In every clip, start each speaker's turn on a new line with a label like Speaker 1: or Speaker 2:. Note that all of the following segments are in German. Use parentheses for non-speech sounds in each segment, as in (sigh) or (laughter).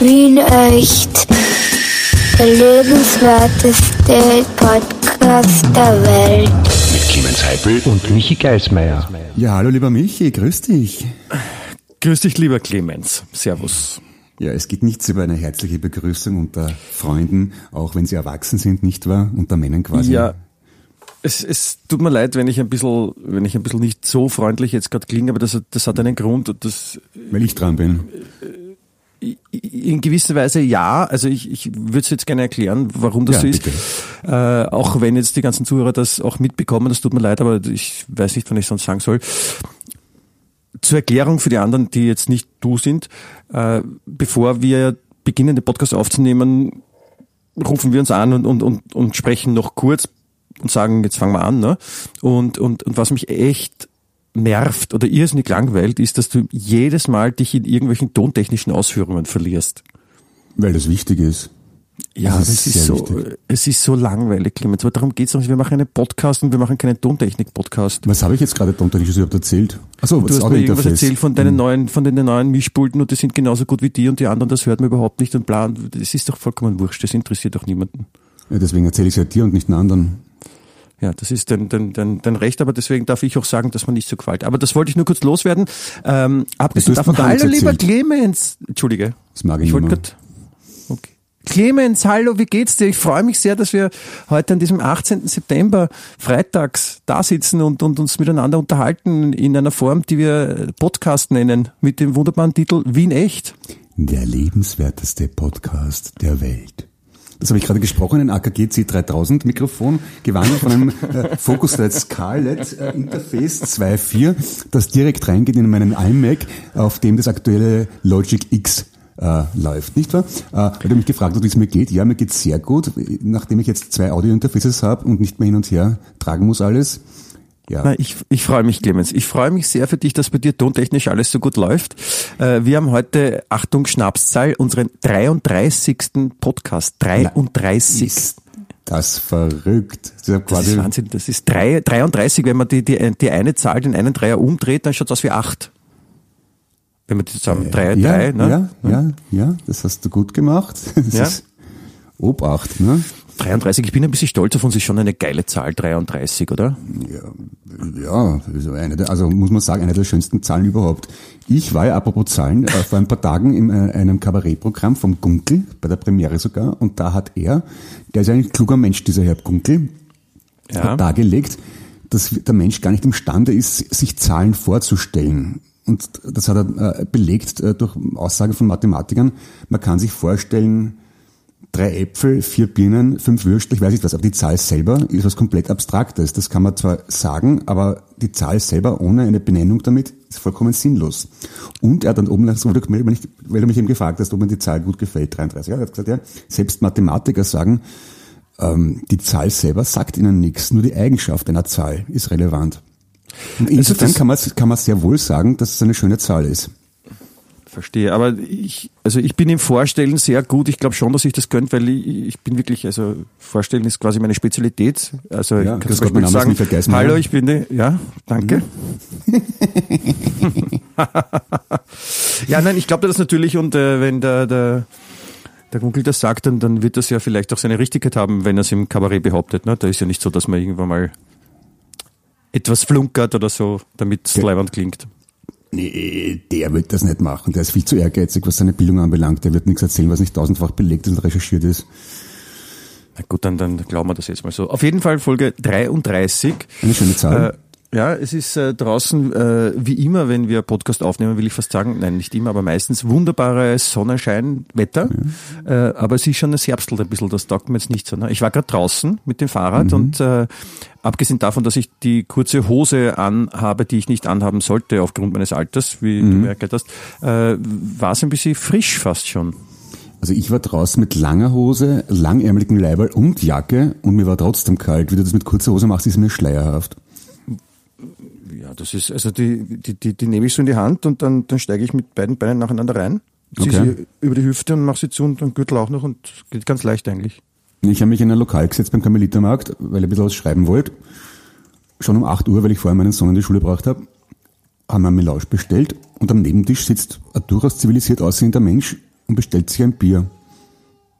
Speaker 1: Wien echt. Der lebenswerteste Podcast der Welt.
Speaker 2: Mit Clemens Heipel und Michi Geismeier.
Speaker 3: Ja, hallo lieber Michi, grüß dich.
Speaker 4: Grüß dich, lieber Clemens. Servus.
Speaker 3: Ja, es geht nichts über eine herzliche Begrüßung unter Freunden, auch wenn sie erwachsen sind, nicht wahr? Unter Männern quasi.
Speaker 4: Ja, es, es tut mir leid, wenn ich ein bisschen, wenn ich ein bisschen nicht so freundlich jetzt gerade klinge, aber das, das hat einen Grund. und Das,
Speaker 3: Weil ich dran bin.
Speaker 4: In gewisser Weise ja. Also ich, ich würde es jetzt gerne erklären, warum das
Speaker 3: Ja,
Speaker 4: so ist. Äh, auch wenn jetzt die ganzen Zuhörer das auch mitbekommen, das tut mir leid, aber ich weiß nicht, wann ich sonst sagen soll. Zur Erklärung für die anderen, die jetzt nicht du sind, äh, bevor wir beginnen, den Podcast aufzunehmen, rufen wir uns an und, und, und, und sprechen noch kurz und sagen, jetzt fangen wir an. Ne? Und, und, und was mich echt nervt oder irrsinnig langweilt, ist, dass du jedes Mal dich in irgendwelchen tontechnischen Ausführungen verlierst.
Speaker 3: Weil das wichtig ist.
Speaker 4: Ja,
Speaker 3: Das ist
Speaker 4: es ist so,
Speaker 3: wichtig.
Speaker 4: es ist so langweilig, Clemens. Aber darum geht's auch nicht. Wir machen einen Podcast und wir machen keinen Tontechnik-Podcast.
Speaker 3: Was habe ich jetzt gerade tontechnisches überhaupt erzählt? Achso,
Speaker 4: Du hast mir irgendwas erzählt von deinen neuen, von den neuen Mischpulten und die sind genauso gut wie die und die anderen, das hört man überhaupt nicht und bla. Das ist doch vollkommen wurscht. Das interessiert doch niemanden.
Speaker 3: Ja, deswegen erzähle ich es ja dir und nicht den anderen.
Speaker 4: Ja, das ist dein, dein, dein, dein Recht, aber deswegen darf ich auch sagen, dass man nicht so gefällt. Aber das wollte ich nur kurz loswerden. Ähm, abgesehen davon, hallo lieber. Clemens. Entschuldige.
Speaker 3: Das mag ich
Speaker 4: Ich wollte
Speaker 3: nicht
Speaker 4: okay. Clemens, hallo, wie geht's dir? Ich freue mich sehr, dass wir heute an diesem 18. September freitags da sitzen und, und uns miteinander unterhalten in einer Form, die wir Podcast nennen, mit dem wunderbaren Titel Wien echt.
Speaker 3: Der lebenswerteste Podcast der Welt. Das habe ich gerade gesprochen, ein AKG C3000 Mikrofon, gewandelt von einem äh, Focusrite Scarlett äh, Interface 2.4, das direkt reingeht in meinen iMac, auf dem das aktuelle Logic X äh, läuft, nicht wahr? Äh, weil du mich gefragt hast, wie es mir geht. Ja, mir geht's sehr gut, nachdem ich jetzt zwei Audio-Interfaces habe und nicht mehr hin und her tragen muss alles. Ja.
Speaker 4: Na, ich, ich freue mich, Clemens. Ich freue mich sehr für dich, dass bei dir tontechnisch alles so gut läuft. Äh, wir haben heute, Achtung, Schnapszahl, unseren 33. Podcast. 33.
Speaker 3: Ist das verrückt. Das ist ja
Speaker 4: Das ist Wahnsinn. Das ist drei, 33. Wenn man die, die, die eine Zahl, den einen Dreier umdreht, dann schaut es aus wie acht. Wenn man die zusammen, drei,
Speaker 3: ja,
Speaker 4: drei, ne?
Speaker 3: ja, ja, ja, das hast du gut gemacht. (laughs) Das
Speaker 4: Ja.
Speaker 3: Obacht, ne?
Speaker 4: 33. Ich bin ein bisschen stolz auf uns, ist schon eine geile Zahl, 33, oder?
Speaker 3: Ja, also, eine der, also muss man sagen, eine der schönsten Zahlen überhaupt. Ich war ja, apropos Zahlen, äh, vor ein paar Tagen in äh, einem Kabarettprogramm vom Gunkel, bei der Premiere sogar, und da hat er, der ist ja ein kluger Mensch, dieser Herr Gunkel,
Speaker 4: Ja.
Speaker 3: hat dargelegt, dass der Mensch gar nicht imstande ist, sich Zahlen vorzustellen. Und das hat er äh, belegt äh, durch Aussage von Mathematikern. Man kann sich vorstellen, drei Äpfel, vier Birnen, fünf Würstel, ich weiß nicht was, aber die Zahl selber ist was komplett Abstraktes. Das kann man zwar sagen, aber die Zahl selber ohne eine Benennung damit ist vollkommen sinnlos. Und er hat dann oben, das wurde gemeldet, weil du mich eben gefragt hast, ob mir die Zahl gut gefällt, 33. Ja, er hat gesagt, ja, selbst Mathematiker sagen, ähm, die Zahl selber sagt ihnen nichts, nur die Eigenschaft einer Zahl ist relevant. Und insofern
Speaker 4: das-
Speaker 3: kann man, kann man sehr wohl sagen, dass es eine schöne Zahl ist.
Speaker 4: Verstehe. Aber ich, also ich bin im Vorstellen sehr gut. Ich glaube schon, dass ich das könnte, weil ich, ich bin wirklich, also Vorstellen ist quasi meine Spezialität. Also
Speaker 3: Ja,
Speaker 4: ich kann zum Beispiel sagen,
Speaker 3: Geismeier.
Speaker 4: hallo, ich bin die, ja, danke. (laughs) ja, nein, ich glaube das natürlich und äh, wenn der, der, der Google das sagt, dann, dann wird das ja vielleicht auch seine Richtigkeit haben, wenn er es im Kabarett behauptet. Ne? Da ist ja nicht so, dass man irgendwann mal etwas flunkert oder so, damit es leibend klingt.
Speaker 3: Nee, der wird das nicht machen. Der ist viel zu ehrgeizig, was seine Bildung anbelangt. Der wird nichts erzählen, was nicht tausendfach belegt ist und recherchiert ist.
Speaker 4: Na gut, dann, dann glauben wir das jetzt mal so. Auf jeden Fall Folge 33.
Speaker 3: Eine schöne Zahl.
Speaker 4: Äh, ja, es ist äh, draußen äh, wie immer, wenn wir Podcast aufnehmen, will ich fast sagen, nein, nicht immer, aber meistens wunderbares Sonnenscheinwetter. Äh, aber es ist schon, es herbstelt ein bisschen, das taugt mir jetzt nicht so. Ne? Ich war gerade draußen mit dem Fahrrad und äh, abgesehen davon, dass ich die kurze Hose anhabe, die ich nicht anhaben sollte aufgrund meines Alters, wie du mir erklärt hast, äh, war es ein bisschen frisch fast schon.
Speaker 3: Also ich war draußen mit langer Hose, langärmeligen Leiberl und Jacke und mir war trotzdem kalt. Wie du das mit kurzer Hose machst, ist mir schleierhaft.
Speaker 4: Ja, das ist, also die, die, die, die nehme ich so in die Hand und dann, dann steige ich mit beiden Beinen nacheinander rein, ziehe
Speaker 3: Okay.
Speaker 4: sie über die Hüfte und mache sie zu und dann Gürtel auch noch und geht ganz leicht eigentlich.
Speaker 3: Ich habe mich in ein Lokal gesetzt beim Karmelitermarkt, weil ich ein bisschen was schreiben wollte. Schon um 8 Uhr, weil ich vorher meinen Sohn in die Schule gebracht habe, haben wir einen Melange bestellt und am Nebentisch sitzt ein durchaus zivilisiert aussehender Mensch und bestellt sich ein Bier.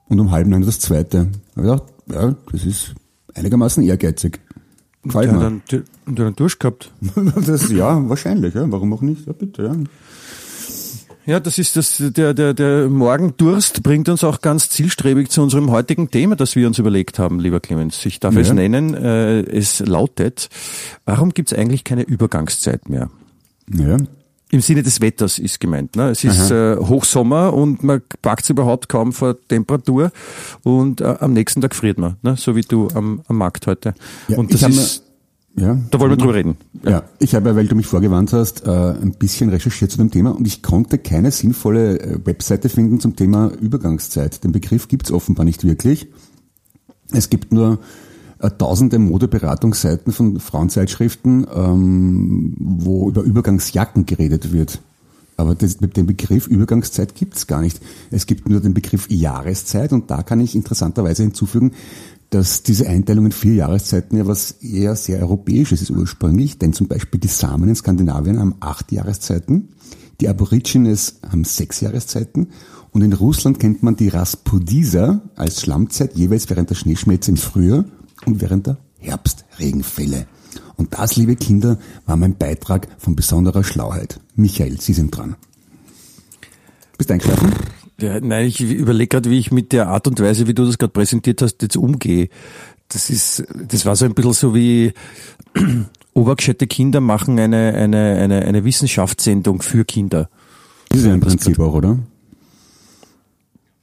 Speaker 3: Und um halb neun das zweite. Da hab ich gedacht, ja, das ist einigermaßen ehrgeizig. Gefällt
Speaker 4: Ja,
Speaker 3: mir.
Speaker 4: dann, und dann Durst gehabt. (laughs)
Speaker 3: Das, ja, wahrscheinlich, ja. Warum auch nicht? Ja, bitte, ja.
Speaker 4: Ja, das ist das, der, der, der Morgendurst bringt uns auch ganz zielstrebig zu unserem heutigen Thema, das wir uns überlegt haben, lieber Clemens. Ich darf
Speaker 3: Ja.
Speaker 4: es nennen. Äh, es lautet, warum gibt es eigentlich keine Übergangszeit mehr?
Speaker 3: Ja,
Speaker 4: Im Sinne des Wetters ist gemeint. Ne? Es ist äh, Hochsommer und man packt es überhaupt kaum vor Temperatur und äh, am nächsten Tag friert man, ne? so wie du am, am Markt heute.
Speaker 3: Ja,
Speaker 4: und das ist,
Speaker 3: ja.
Speaker 4: da wollen wir drüber reden.
Speaker 3: Ja, ich habe, weil du mich vorgewarnt hast, äh, ein bisschen recherchiert zu dem Thema und ich konnte keine sinnvolle äh, Webseite finden zum Thema Übergangszeit. Den Begriff gibt's offenbar nicht wirklich. Es gibt nur tausende Modeberatungsseiten von Frauenzeitschriften, ähm, wo über Übergangsjacken geredet wird. Aber das, mit dem Begriff Übergangszeit gibt's gar nicht. Es gibt nur den Begriff Jahreszeit und da kann ich interessanterweise hinzufügen, dass diese Einteilung in vier Jahreszeiten ja was eher sehr Europäisches ist ursprünglich, denn zum Beispiel die Samen in Skandinavien haben acht Jahreszeiten, die Aborigines haben sechs Jahreszeiten und in Russland kennt man die Raspudisa als Schlammzeit jeweils während der Schneeschmelze im Frühjahr und während der Herbstregenfälle. Und das, liebe Kinder, war mein Beitrag von besonderer Schlauheit. Michael, Sie sind dran. Bist du eingeschlafen?
Speaker 4: Ja, nein, ich überlege gerade, wie ich mit der Art und Weise, wie du das gerade präsentiert hast, jetzt umgehe. Das ist, das war so ein bisschen so wie (clears throat) obergeschätzte Kinder machen eine, eine, eine, eine Wissenschaftssendung für Kinder.
Speaker 3: Das ist ja im Prinzip auch, oder?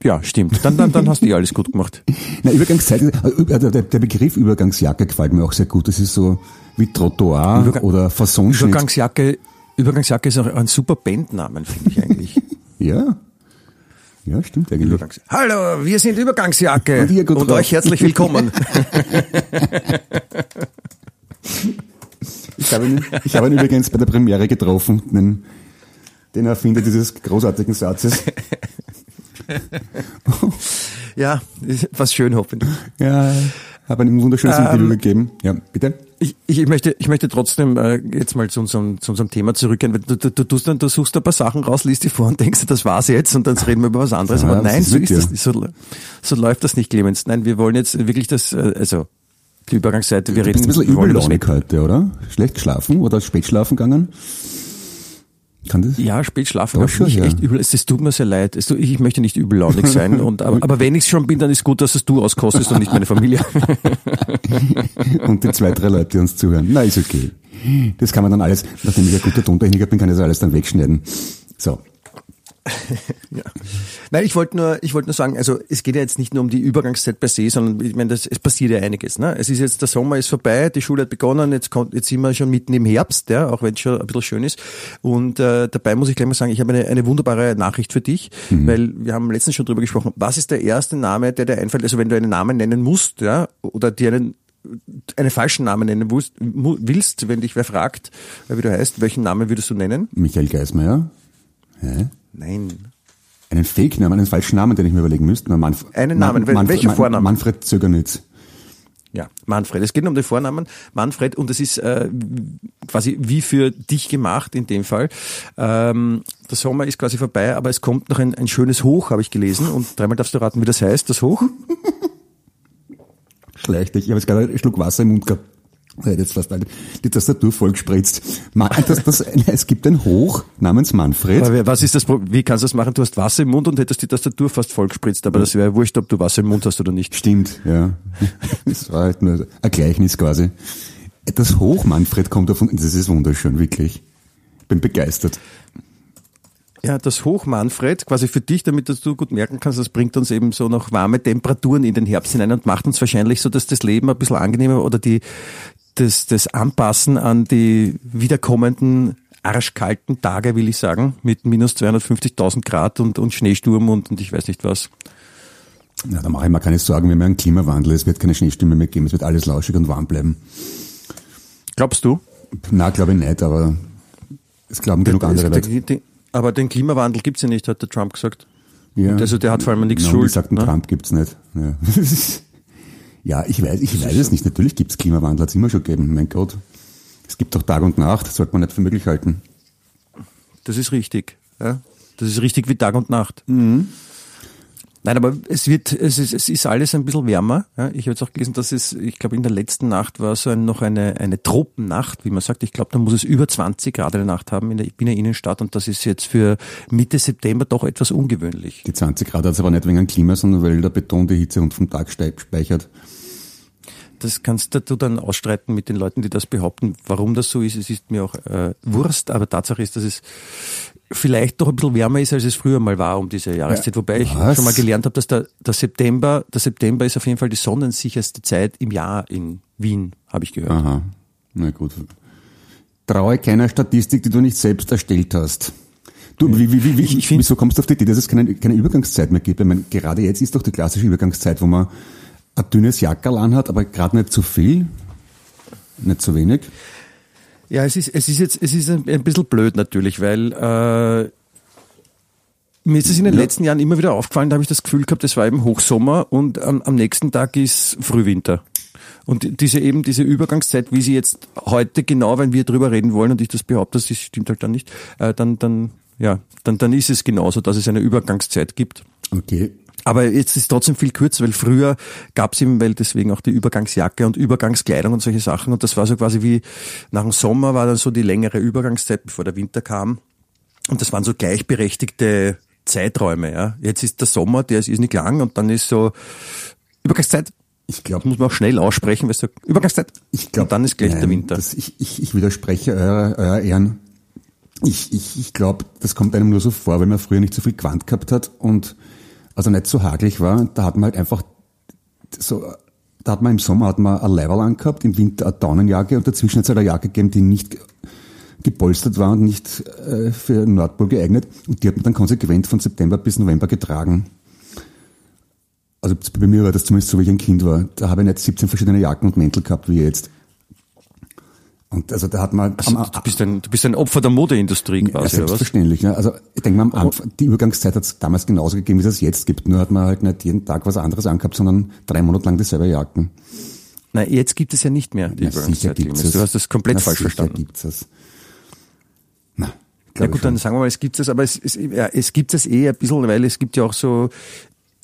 Speaker 4: Ja, stimmt. Dann, dann, dann hast du eh alles gut gemacht. (laughs)
Speaker 3: Na, Übergangszeit, äh, der, der Begriff Übergangsjacke gefällt mir auch sehr gut. Das ist so wie Trottoir
Speaker 4: Übergang-
Speaker 3: oder Fassonschnitt.
Speaker 4: Übergangsjacke, Übergangsjacke ist auch ein super Bandnamen, finde ich eigentlich. (laughs)
Speaker 3: Ja. Ja, stimmt eigentlich.
Speaker 4: Übergangs Hallo, wir sind Übergangsjacke
Speaker 3: Und ihr gut
Speaker 4: und euch herzlich willkommen. (laughs)
Speaker 3: Ich habe ihn, ich habe ihn übrigens bei der Premiere getroffen, den, den Erfinder dieses großartigen Satzes. (laughs)
Speaker 4: ja, was schön hoffentlich.
Speaker 3: Ja, habe ein wunderschönes
Speaker 4: Ähm,
Speaker 3: Interview gegeben. Ja, bitte.
Speaker 4: Ich, ich, möchte, ich möchte trotzdem äh, jetzt mal zu unserem, zu unserem Thema zurückgehen. Du, du, du, tust dann, du suchst ein paar Sachen raus, liest die vor und denkst, das war's jetzt und dann reden wir über was anderes.
Speaker 3: Ja,
Speaker 4: Aber nein,
Speaker 3: ist
Speaker 4: so ist das. So, so läuft das nicht, Clemens. Nein, wir wollen jetzt wirklich das, äh, also die Übergangsseite, wir
Speaker 3: Du bist
Speaker 4: reden
Speaker 3: ein bisschen übellaunig heute, oder? Schlecht geschlafen oder spät schlafen gegangen? Kann das?
Speaker 4: Ja, spät schlafen war
Speaker 3: schon,
Speaker 4: nicht
Speaker 3: ja.
Speaker 4: echt übel. Es, es tut mir sehr leid. Es, ich möchte nicht übellaunig sein. (laughs) Und, aber, aber wenn ich schon bin, dann ist gut, dass es du auskostest und nicht meine Familie. (laughs)
Speaker 3: Und die zwei, drei Leute, die uns zuhören. Na, ist okay. Das kann man dann alles, nachdem ich ein guter Tontechniker bin, kann ich das alles dann wegschneiden. So. (laughs)
Speaker 4: Ja. Nein, ich wollte nur, ich wollte nur sagen, also es geht ja jetzt nicht nur um die Übergangszeit per se, sondern ich meine, das, es passiert ja einiges. Ne? Es ist jetzt der Sommer ist vorbei, die Schule hat begonnen, jetzt kommt, jetzt sind wir schon mitten im Herbst, ja, auch wenn es schon ein bisschen schön ist. Und äh, dabei muss ich gleich mal sagen, ich habe eine, eine wunderbare Nachricht für dich, weil wir haben letztens schon drüber gesprochen. Was ist der erste Name, der dir einfällt? Also wenn du einen Namen nennen musst, ja, oder dir einen einen falschen Namen nennen willst, wenn dich wer fragt, äh, wie du heißt, welchen Namen würdest du nennen?
Speaker 3: Michael Geismeier. Hä?
Speaker 4: Nein.
Speaker 3: Einen Fake-Namen, einen falschen Namen, den ich mir überlegen müsste. Na, Manf
Speaker 4: Einen Namen, wel- welcher Vorname?
Speaker 3: Manfred Zögernitz.
Speaker 4: Ja, Manfred. Es geht um den Vornamen Manfred und es ist äh, quasi wie für dich gemacht in dem Fall. Ähm, der Sommer ist quasi vorbei, aber es kommt noch ein, ein schönes Hoch, habe ich gelesen. Und dreimal darfst du raten, wie das heißt, das Hoch. (laughs)
Speaker 3: Schlecht, ich habe jetzt gerade einen Schluck Wasser im Mund gehabt. Jetzt fast die Tastatur vollgespritzt. Ma- Das, das, (laughs) es gibt ein Hoch namens Manfred.
Speaker 4: Aber was ist das? Wie kannst du das machen? Du hast Wasser im Mund und hättest die Tastatur fast vollgespritzt, aber das wäre wurscht, ob du Wasser im Mund hast oder nicht.
Speaker 3: Stimmt, ja. (laughs) Das war halt nur ein Gleichnis quasi. Das Hoch Manfred kommt davon, das ist wunderschön, wirklich. Ich bin begeistert.
Speaker 4: Ja, das Hoch Manfred, quasi für dich, damit dass du gut merken kannst, das bringt uns eben so noch warme Temperaturen in den Herbst hinein und macht uns wahrscheinlich so, dass das Leben ein bisschen angenehmer oder die, das, das Anpassen an die wiederkommenden arschkalten Tage, will ich sagen, mit minus 250.000 Grad und, und Schneesturm und, und ich weiß nicht was.
Speaker 3: Ja, da mache ich mir keine Sorgen, wir haben ja einen Klimawandel, es wird keine Schneestürme mehr geben, es wird alles lauschig und warm bleiben.
Speaker 4: Glaubst du?
Speaker 3: Na, glaube ich nicht, aber es glauben genug andere Leute.
Speaker 4: Den- den- Aber den Klimawandel gibt's ja nicht, hat der Trump gesagt.
Speaker 3: Ja.
Speaker 4: Und also der hat vor allem nichts schuld,
Speaker 3: sagt,
Speaker 4: ne?
Speaker 3: Trump gibt's nicht. Ja. (laughs) ja, ich weiß, ich weiß es nicht. Natürlich gibt's Klimawandel, hat's immer schon gegeben. Mein Gott. Es gibt doch Tag und Nacht, das sollte man nicht für möglich halten.
Speaker 4: Das ist richtig. Ja? Das ist richtig wie Tag und Nacht. Nein, aber es wird, es ist, es ist alles ein bisschen wärmer. Ja, ich habe jetzt auch gelesen, dass es, ich glaube, in der letzten Nacht war so ein, noch eine, eine Tropennacht, wie man sagt. Ich glaube, da muss es über 20 Grad in der Nacht haben in der Wiener Innenstadt und das ist jetzt für Mitte September doch etwas ungewöhnlich.
Speaker 3: Die 20 Grad hat es aber nicht wegen dem Klima, sondern weil der Beton die Hitze und vom Tag steigt- speichert.
Speaker 4: Das kannst du dann ausstreiten mit den Leuten, die das behaupten, warum das so ist. Es ist mir auch äh, Wurst, aber Tatsache ist, dass es vielleicht doch ein bisschen wärmer ist, als es früher mal war um diese Jahreszeit. Wobei ich
Speaker 3: Was?
Speaker 4: schon mal gelernt habe, dass der, der September, der September ist auf jeden Fall die sonnensicherste Zeit im Jahr in Wien, habe ich gehört.
Speaker 3: Aha, na gut. Traue keiner Statistik, die du nicht selbst erstellt hast. Du, wie, wie, wie, wie,
Speaker 4: Ich- ich
Speaker 3: wieso kommst du auf die Idee, dass es keine, keine Übergangszeit mehr gibt? Ich meine, gerade jetzt ist doch die klassische Übergangszeit, wo man ein dünnes Jackerl anhat, aber gerade nicht zu viel, nicht zu wenig.
Speaker 4: Ja, es ist, es ist jetzt, es ist ein, ein bisschen blöd natürlich, weil äh, mir ist es in den
Speaker 3: Ja.
Speaker 4: letzten Jahren immer wieder aufgefallen, da habe ich das Gefühl gehabt, es war eben Hochsommer und am, am nächsten Tag ist Frühwinter. Und diese eben diese Übergangszeit, wie sie jetzt heute genau, wenn wir drüber reden wollen und ich das behaupte, das stimmt halt dann nicht, äh, dann, dann, ja, dann, dann ist es genauso, dass es eine Übergangszeit gibt.
Speaker 3: Okay.
Speaker 4: Aber jetzt ist trotzdem viel kürzer, weil früher gab es eben, weil deswegen auch die Übergangsjacke und Übergangskleidung und solche Sachen. Und das war so quasi wie nach dem Sommer war dann so die längere Übergangszeit, bevor der Winter kam. Und das waren so gleichberechtigte Zeiträume. Ja. Jetzt ist der Sommer, der ist, ist nicht lang und dann ist so Übergangszeit.
Speaker 3: Ich
Speaker 4: Das
Speaker 3: glaube,
Speaker 4: muss man auch schnell aussprechen, weil es so Übergangszeit.
Speaker 3: ich glaube,
Speaker 4: und dann ist gleich der Winter.
Speaker 3: Das, ich, ich, ich widerspreche eurer, eurer Ehren. Ich, ich, ich glaube, das kommt einem nur so vor, weil man früher nicht so viel Quant gehabt hat und also nicht so hagelig war. Da hat man halt einfach so, da hat man im Sommer hat man ein Leiberl angehabt, im Winter eine Daunenjacke und dazwischen hat es halt eine Jacke gegeben, die nicht ge- gepolstert war und nicht äh, für Nordpol geeignet. Und die hat man dann konsequent von September bis November getragen. Also bei mir war das zumindest so, wie ich ein Kind war. Da habe ich nicht 17 verschiedene Jacken und Mäntel gehabt wie jetzt. Und also da hat man
Speaker 4: Also, du, bist ein, du bist ein Opfer der Modeindustrie
Speaker 3: ja,
Speaker 4: quasi, oder was?
Speaker 3: selbstverständlich. Ne? Also ich denke mal, am Anfang, die Übergangszeit hat es damals genauso gegeben, wie es es jetzt gibt. Nur hat man halt nicht jeden Tag was anderes angehabt, sondern drei Monate lang dieselbe Jacken.
Speaker 4: Nein, jetzt gibt es ja nicht mehr die
Speaker 3: Na,
Speaker 4: Übergangszeit.
Speaker 3: gibt's
Speaker 4: Clemens. Du
Speaker 3: es.
Speaker 4: hast das komplett
Speaker 3: Na,
Speaker 4: falsch verstanden.
Speaker 3: Gibt's es. Na,
Speaker 4: Ja gut, dann sagen wir mal, es gibt es, aber es, es, ja, es gibt es eh ein bisschen, weil es gibt ja auch so,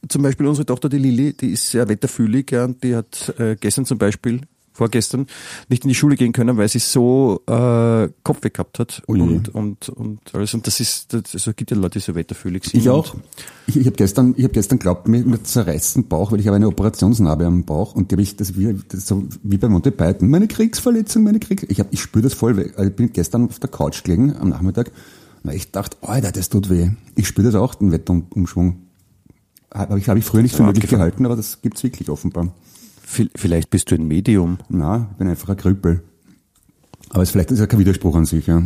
Speaker 4: zum Beispiel unsere Tochter, die Lilly, die ist sehr wetterfühlig, ja, und die hat äh, gestern zum Beispiel, vorgestern, nicht in die Schule gehen können, weil sie so äh, Kopfweh gehabt hat
Speaker 3: je.
Speaker 4: und, und, und alles. Und das ist, das, also gibt ja Leute, die so wetterfühlig sind.
Speaker 3: Ich auch. Ich, ich habe gestern, ich habe gestern glaubt, mir, mir zerreißt den Bauch, weil ich habe eine Operationsnarbe am Bauch und die habe ich das wie, das so wie bei Monty Python. Meine Kriegsverletzung, meine Kriegs. Ich hab, ich spüre das voll. weh. Also ich bin gestern auf der Couch gelegen am Nachmittag. Na, ich dachte, Alter, das tut weh. Ich spüre das auch, den Wetterumschwung. Habe ich, hab ich früher nicht für möglich gehalten, aber das gibt's wirklich offenbar.
Speaker 4: Vi- Vielleicht bist du ein Medium.
Speaker 3: Na, ich bin einfach ein Krüppel. Aber es vielleicht ist ja kein Widerspruch an sich, ja.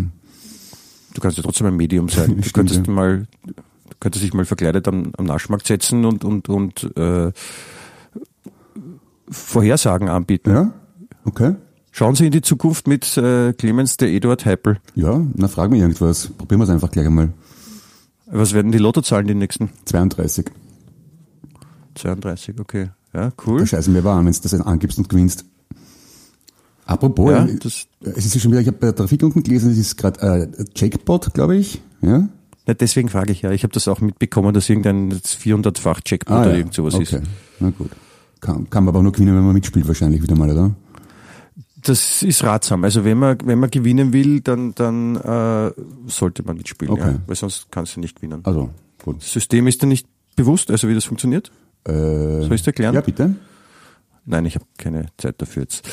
Speaker 4: Du kannst ja trotzdem ein Medium sein. (laughs) Du könntest
Speaker 3: ja.
Speaker 4: mal, du könntest dich mal verkleidet am, am Naschmarkt setzen und, und, und äh, Vorhersagen anbieten.
Speaker 3: Ja? Okay.
Speaker 4: Schauen Sie in die Zukunft mit äh, Clemens der Eduard Heipel.
Speaker 3: Ja, na frag mich irgendwas. Probieren wir es einfach gleich einmal.
Speaker 4: Was werden die Lottozahlen die nächsten?
Speaker 3: 32.
Speaker 4: 32, okay. Ja,
Speaker 3: Da
Speaker 4: cool.
Speaker 3: scheißen wir aber an, wenn du das angibst und gewinnst. Apropos,
Speaker 4: Ja,
Speaker 3: es ist ja schon wieder, ich habe bei der Trafik unten gelesen, es ist gerade äh, Jackpot, glaube ich. Ja?
Speaker 4: Ja, deswegen frage ich ja. Ich habe das auch mitbekommen, dass irgendein 400-fach Checkpoint
Speaker 3: Ah,
Speaker 4: oder
Speaker 3: ja.
Speaker 4: irgend sowas
Speaker 3: okay.
Speaker 4: ist.
Speaker 3: Na gut. Kann, kann man aber auch nur gewinnen, wenn man mitspielt wahrscheinlich wieder mal, oder?
Speaker 4: Das ist ratsam. Also wenn man, wenn man gewinnen will, dann, dann äh, sollte man mitspielen,
Speaker 3: Okay.
Speaker 4: ja, weil sonst kannst du nicht gewinnen.
Speaker 3: Also, gut.
Speaker 4: Das System ist dir nicht bewusst, also wie das funktioniert?
Speaker 3: Äh,
Speaker 4: Soll ich es erklären?
Speaker 3: Ja, bitte.
Speaker 4: Nein, ich habe keine Zeit dafür jetzt.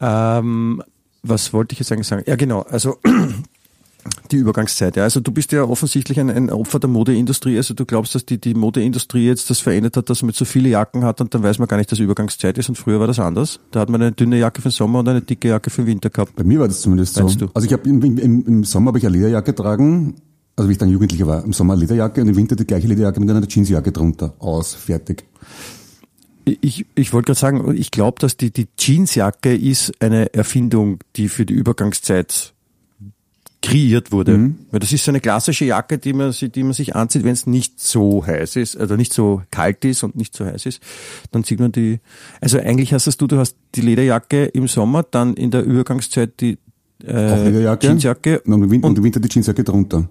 Speaker 4: Ähm, was wollte ich jetzt eigentlich sagen? Ja, genau. Also (clears throat) die Übergangszeit. Ja. Also du bist ja offensichtlich ein, ein Opfer der Modeindustrie. Also du glaubst, dass die, die Modeindustrie jetzt das verändert hat, dass man jetzt so viele Jacken hat und dann weiß man gar nicht, dass Übergangszeit ist. Und früher war das anders. Da hat man eine dünne Jacke für den Sommer und eine dicke Jacke für den Winter gehabt.
Speaker 3: Bei mir war das zumindest so.
Speaker 4: Meinst du?
Speaker 3: Also ich habe im, im, im Sommer habe ich eine Lederjacke getragen, also wie ich dann Jugendlicher war. Im Sommer Lederjacke und im Winter die gleiche Lederjacke mit einer Jeansjacke drunter. Aus, fertig.
Speaker 4: Ich, ich wollte gerade sagen, ich glaube, dass die, die Jeansjacke ist eine Erfindung, die für die Übergangszeit kreiert wurde.
Speaker 3: Mhm.
Speaker 4: Weil das ist so eine klassische Jacke, die man, die man sich anzieht, wenn es nicht so heiß ist, also nicht so kalt ist und nicht so heiß ist. Dann sieht man die, also eigentlich hast das du, du hast die Lederjacke im Sommer, dann in der Übergangszeit die äh,
Speaker 3: Lederjacke.
Speaker 4: Jeansjacke
Speaker 3: Und im Winter, und im Winter die Jeansjacke drunter.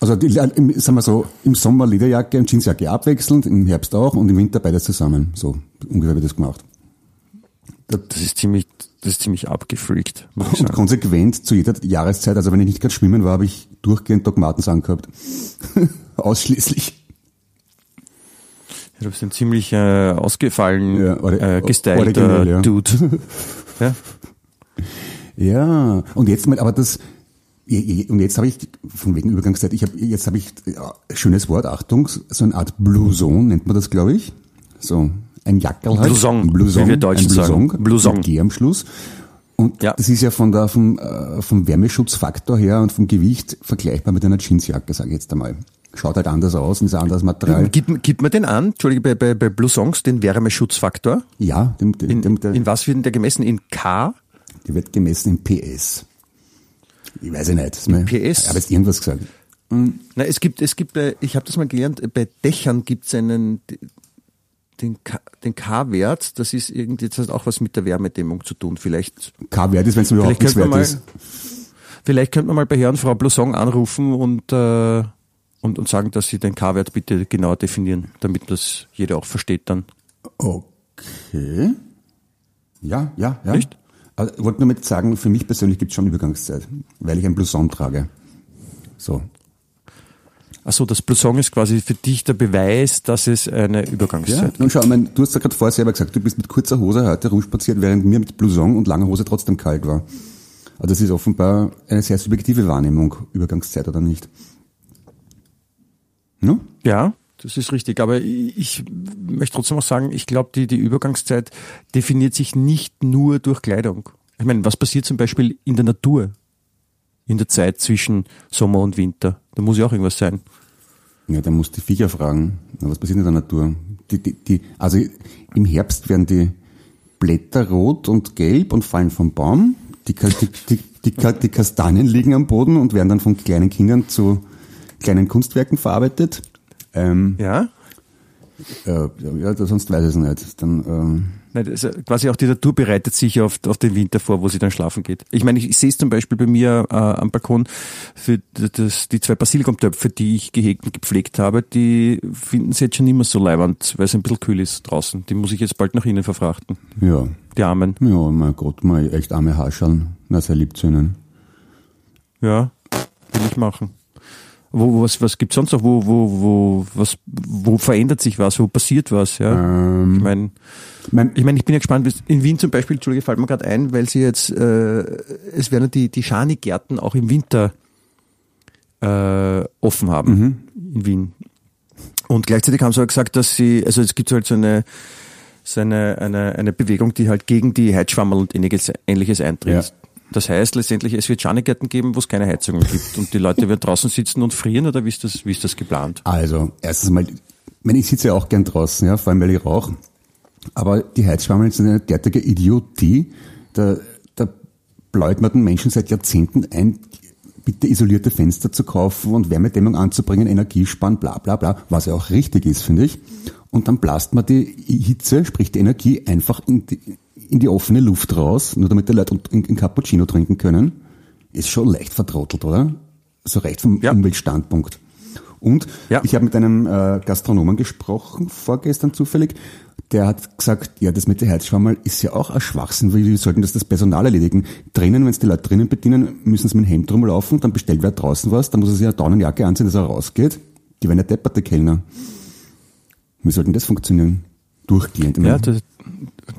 Speaker 3: Also die, im, sagen wir so, im Sommer Lederjacke und Jeansjacke abwechselnd, im Herbst auch und im Winter beides zusammen. So ungefähr wird das gemacht.
Speaker 4: Das ist ziemlich, das ist ziemlich abgefreakt,
Speaker 3: Und
Speaker 4: sagen.
Speaker 3: konsequent zu jeder Jahreszeit, also wenn ich nicht gerade schwimmen war, habe ich durchgehend Doc Martens angehabt. (laughs) Ausschließlich.
Speaker 4: Du bist ein ziemlich äh, ausgefallen,
Speaker 3: Ja,
Speaker 4: äh, gestylter
Speaker 3: ja.
Speaker 4: Dude. (laughs) ja?
Speaker 3: Ja, und jetzt mal, aber das, und jetzt habe ich, von wegen Übergangszeit, ich habe, jetzt habe ich, ja, schönes Wort, Achtung, so eine Art Blouson nennt man das, glaube ich. So, ein Jackerl halt.
Speaker 4: Blouson,
Speaker 3: Blouson,
Speaker 4: wie wir Deutschen
Speaker 3: ein Blouson,
Speaker 4: sagen. Blouson.
Speaker 3: Mit G am Schluss. Und
Speaker 4: Ja.
Speaker 3: das ist ja von der, vom, äh, vom Wärmeschutzfaktor her und vom Gewicht vergleichbar mit einer Jeansjacke, sage ich jetzt einmal. Schaut halt anders aus und ist ein anderes Material.
Speaker 4: Gibt, gibt man den an, Entschuldige, bei, bei, bei Bloussons den Wärmeschutzfaktor?
Speaker 3: Ja, dem, dem,
Speaker 4: In,
Speaker 3: dem, der,
Speaker 4: in was wird denn der gemessen? In K?
Speaker 3: Die wird gemessen in PS. Ich weiß ich nicht. Mir-
Speaker 4: PS?
Speaker 3: Ich habe jetzt irgendwas gesagt.
Speaker 4: Na, es gibt, es gibt, ich habe das mal gelernt, bei Dächern gibt es einen, den, K- den K-Wert, das ist irgendwie, das hat auch was mit der Wärmedämmung zu tun. Vielleicht,
Speaker 3: K-Wert ist, wenn es überhaupt nichts wert
Speaker 4: mal,
Speaker 3: ist.
Speaker 4: vielleicht könnte man mal bei Herrn und Frau Blouson anrufen und, äh, und, und sagen, dass sie den K-Wert bitte genauer definieren, damit das jeder auch versteht dann.
Speaker 3: Okay. Ja, ja, ja.
Speaker 4: Nicht?
Speaker 3: Also, ich wollte nur mit sagen, für mich persönlich gibt es schon Übergangszeit, weil ich ein Blouson trage. So.
Speaker 4: Achso, das Blouson ist quasi für dich der Beweis, dass es eine
Speaker 3: Ja,
Speaker 4: Übergangszeit
Speaker 3: nun schau, mein, du hast ja gerade vorher selber gesagt, du bist mit kurzer Hose heute rumspaziert, während mir mit Blouson und langer Hose trotzdem kalt war. Also das ist offenbar eine sehr subjektive Wahrnehmung, Übergangszeit oder nicht. No?
Speaker 4: Ja, das ist richtig. Aber ich möchte trotzdem auch sagen, ich glaube, die, die Übergangszeit definiert sich nicht nur durch Kleidung. Ich meine, was passiert zum Beispiel in der Natur? In der Zeit zwischen Sommer und Winter. Da muss ja auch irgendwas sein.
Speaker 3: Ja, dann musst du die Viecher fragen. Was passiert in der Natur? Die, die, die, also im Herbst werden die Blätter rot und gelb und fallen vom Baum. Die, die, die, die Kastanien liegen am Boden und werden dann von kleinen Kindern zu kleinen Kunstwerken verarbeitet. Ähm,
Speaker 4: Ja?
Speaker 3: ja, ja, ja, sonst weiß ich es nicht. Dann, ähm,
Speaker 4: Nein, ja quasi auch die Natur bereitet sich auf, auf den Winter vor, wo sie dann schlafen geht. Ich meine, ich, ich sehe es zum Beispiel bei mir äh, am Balkon für das, die zwei Basilikumtöpfe, die ich gehegt und gepflegt habe, die finden sie jetzt schon immer so leiwand, weil es ein bisschen kühl ist draußen. Die muss ich jetzt bald nach innen verfrachten.
Speaker 3: ja,
Speaker 4: Die Armen.
Speaker 3: ja, mein Gott, mal echt arme Haarschallen. Na, sehr lieb zu ihnen.
Speaker 4: Ja, will ich machen. Wo, was, was gibt's sonst noch? Wo, wo, wo, was, wo verändert sich was? Wo passiert was? Ja.
Speaker 3: Ähm,
Speaker 4: Ich meine,
Speaker 3: mein,
Speaker 4: ich meine, ich bin ja gespannt. In Wien zum Beispiel, Entschuldige, fällt mir gerade ein, weil sie jetzt, äh, es werden die, die Schanigärten auch im Winter äh, offen haben in Wien. Und gleichzeitig haben sie auch gesagt, dass sie, also es gibt halt so eine, so eine, eine, eine Bewegung, die halt gegen die Heizschwammerl und ähnliches, ähnliches eintritt.
Speaker 3: Ja.
Speaker 4: Das heißt letztendlich, es wird Schanigärten geben, wo es keine Heizungen gibt und die Leute werden draußen sitzen und frieren oder wie ist das, wie ist das geplant?
Speaker 3: Also, erstens mal, ich meine, ich sitze ja auch gern draußen, ja, vor allem weil ich rauche. Aber die Heizschwammeln sind eine derartige Idiotie. Da, da bläut man den Menschen seit Jahrzehnten ein, bitte isolierte Fenster zu kaufen und Wärmedämmung anzubringen, Energiesparen, bla bla bla, was ja auch richtig ist, finde ich. Und dann blast man die Hitze, sprich die Energie, einfach in die, in die offene Luft raus, nur damit die Leute einen Cappuccino trinken können. Ist schon leicht vertrottelt, oder? So recht vom
Speaker 4: Ja.
Speaker 3: Umweltstandpunkt. Und
Speaker 4: Ja.
Speaker 3: ich habe mit einem äh, Gastronomen gesprochen, vorgestern zufällig, der hat gesagt, ja, das mit der Heizschwammerl ist ja auch ein Schwachsinn, weil wir sollten das das Personal erledigen. Drinnen, wenn es die Leute drinnen bedienen, müssen sie mit dem Hemd rumlaufen, dann bestellt wer draußen was, dann muss er sich eine Daunenjacke anziehen, dass er rausgeht. Die werden ja depperte Kellner. Wie sollten das funktionieren? Durchgehend.
Speaker 4: Ja, da,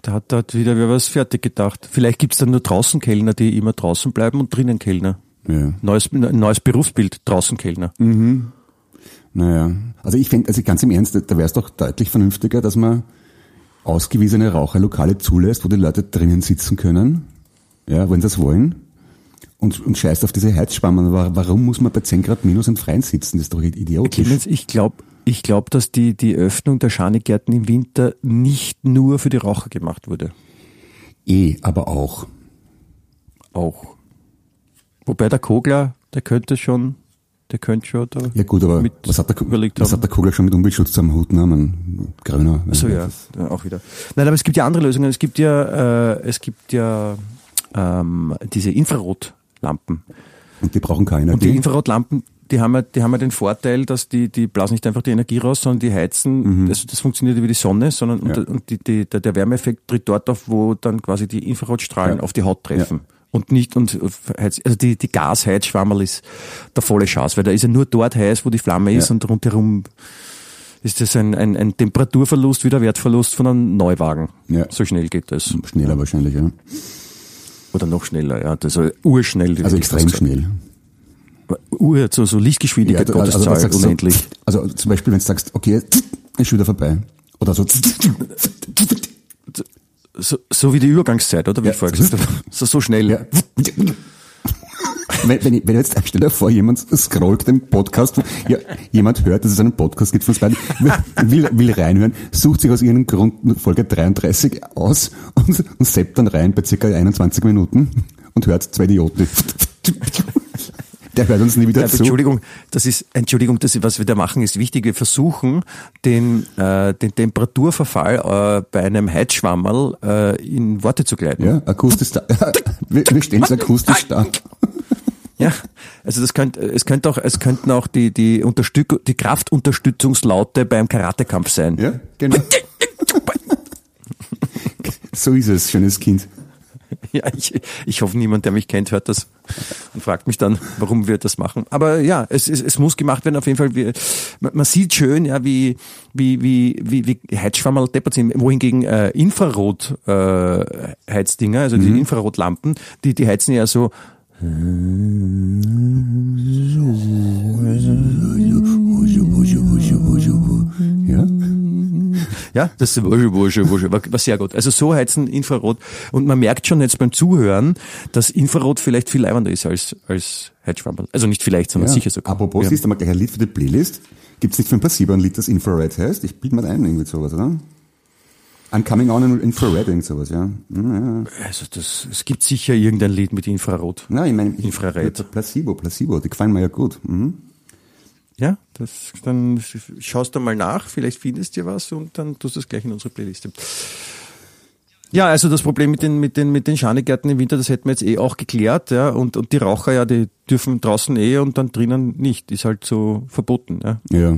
Speaker 4: da hat da hat wieder wer was fertig gedacht. Vielleicht gibt's dann nur draußen Kellner, die immer draußen bleiben und drinnen Kellner.
Speaker 3: ja.
Speaker 4: Neues, neues Berufsbild, draußen Kellner.
Speaker 3: Naja, also ich finde, also ganz im Ernst, da wäre es doch deutlich vernünftiger, dass man ausgewiesene Raucherlokale zulässt, wo die Leute drinnen sitzen können, ja, wenn sie das wollen, und, und scheißt auf diese. Wa- Warum muss man bei 10 Grad minus im Freien sitzen? Das ist doch idiotisch.
Speaker 4: Clemens, ich glaube, ich glaub, dass die, die Öffnung der Schanigärten im Winter nicht nur für die Raucher gemacht wurde.
Speaker 3: Eh, aber auch.
Speaker 4: Auch. Wobei der Kogler, der könnte schon, der könnte schon da.
Speaker 3: Ja gut, aber was hat, der, was hat der Kugler schon mit Umweltschutz zu am Hut? Ne? Man, grüner.
Speaker 4: So ja, ja, auch wieder. Nein, aber es gibt ja andere Lösungen. Es gibt ja, äh, es gibt ja ähm, diese Infrarotlampen.
Speaker 3: Und die brauchen keine
Speaker 4: Und die
Speaker 3: Energie.
Speaker 4: Infrarotlampen, die haben ja, die haben ja den Vorteil, dass die, die blasen nicht einfach die Energie raus, sondern die heizen, also das funktioniert wie die Sonne, sondern
Speaker 3: Mhm. Ja.
Speaker 4: und, und die, die, der, der Wärmeeffekt tritt dort auf, wo dann quasi die Infrarotstrahlen
Speaker 3: Ja.
Speaker 4: auf die Haut treffen. Und nicht, und heiz- also die, die Gasheizschwammerl ist der volle Chance, weil da ist ja nur dort heiß, wo die Flamme ist
Speaker 3: Ja.
Speaker 4: und rundherum ist das ein, ein, ein Temperaturverlust wie der Wertverlust von einem Neuwagen.
Speaker 3: Ja.
Speaker 4: So schnell geht das.
Speaker 3: Schneller wahrscheinlich, ja.
Speaker 4: Oder noch schneller, ja. Das ist urschnell.
Speaker 3: Also extrem schnell.
Speaker 4: Ur, so, so Lichtgeschwindigkeit,
Speaker 3: also-
Speaker 4: Gottes
Speaker 3: sagst du?
Speaker 4: unendlich.
Speaker 3: Also zum Beispiel, wenn du sagst, okay, ist wieder vorbei. Oder so.
Speaker 4: So, so wie die Übergangszeit, oder? Wie
Speaker 3: Ja.
Speaker 4: ich vorher gesagt habe. So, so schnell.
Speaker 3: Ja. Wenn, wenn, ich, wenn jetzt stell dir vor, jemand scrollt den Podcast, ja, jemand hört, dass es einen Podcast gibt von beiden, will, will reinhören, sucht sich aus irgendeinem Grund Folge 33 aus und, und seppt dann rein bei circa 21 Minuten und hört zwei Idioten. Der hört uns nie wieder
Speaker 4: Ja,
Speaker 3: zu.
Speaker 4: Entschuldigung, das ist, Entschuldigung, das, was wir da machen, ist wichtig. Wir versuchen, den, äh, den Temperaturverfall äh, bei einem Heizschwammerl äh, in Worte zu gleiten.
Speaker 3: Ja, akustisch da. (laughs) Wir, wir stellen es akustisch da.
Speaker 4: Ja, also das könnte, es könnte auch, es könnten auch die, die Unterstück, die Kraftunterstützungslaute beim Karatekampf sein.
Speaker 3: Ja, genau. (laughs) So ist es, schönes Kind.
Speaker 4: Ja, ich, ich hoffe, niemand, der mich kennt, hört das und fragt mich dann, warum wir das machen. Aber ja, es, es, es muss gemacht werden. Auf jeden Fall, wir, man, sieht schön, ja, wie wie wie wie, wie Heizschwammerl deppert sind. Wohingegen äh, Infrarot äh, also die Infrarotlampen, die die heizen ja so.
Speaker 3: Ja?
Speaker 4: Ja, das ist war, sehr gut. Also so heizen Infrarot. Und man merkt schon jetzt beim Zuhören, dass Infrarot vielleicht viel leibender ist als, als Heizschwammerl. Also nicht vielleicht, sondern
Speaker 3: ja.
Speaker 4: sicher sogar.
Speaker 3: Apropos,
Speaker 4: Ja.
Speaker 3: siehst du mal gleich ein Lied für die Playlist. Gibt's nicht für ein Placebo ein Lied, das Infrared heißt? Ich bild mal ein, irgendwie sowas, oder? I'm coming on in Infrared, irgend sowas, ja. Hm, ja.
Speaker 4: Also das, es gibt sicher irgendein Lied mit Infrarot.
Speaker 3: Na, ich meine,
Speaker 4: Infrared.
Speaker 3: Placebo, Placebo, die gefallen mir ja gut. Mhm.
Speaker 4: Ja, das, dann schaust du mal nach, vielleicht findest du was und dann tust du das gleich in unsere Playliste. Ja, also das Problem mit den, mit den, mit den Schanigärten im Winter, das hätten wir jetzt eh auch geklärt, ja, und, und die Raucher, ja, die dürfen draußen eh und dann drinnen nicht, ist halt so verboten, ja.
Speaker 3: Ja,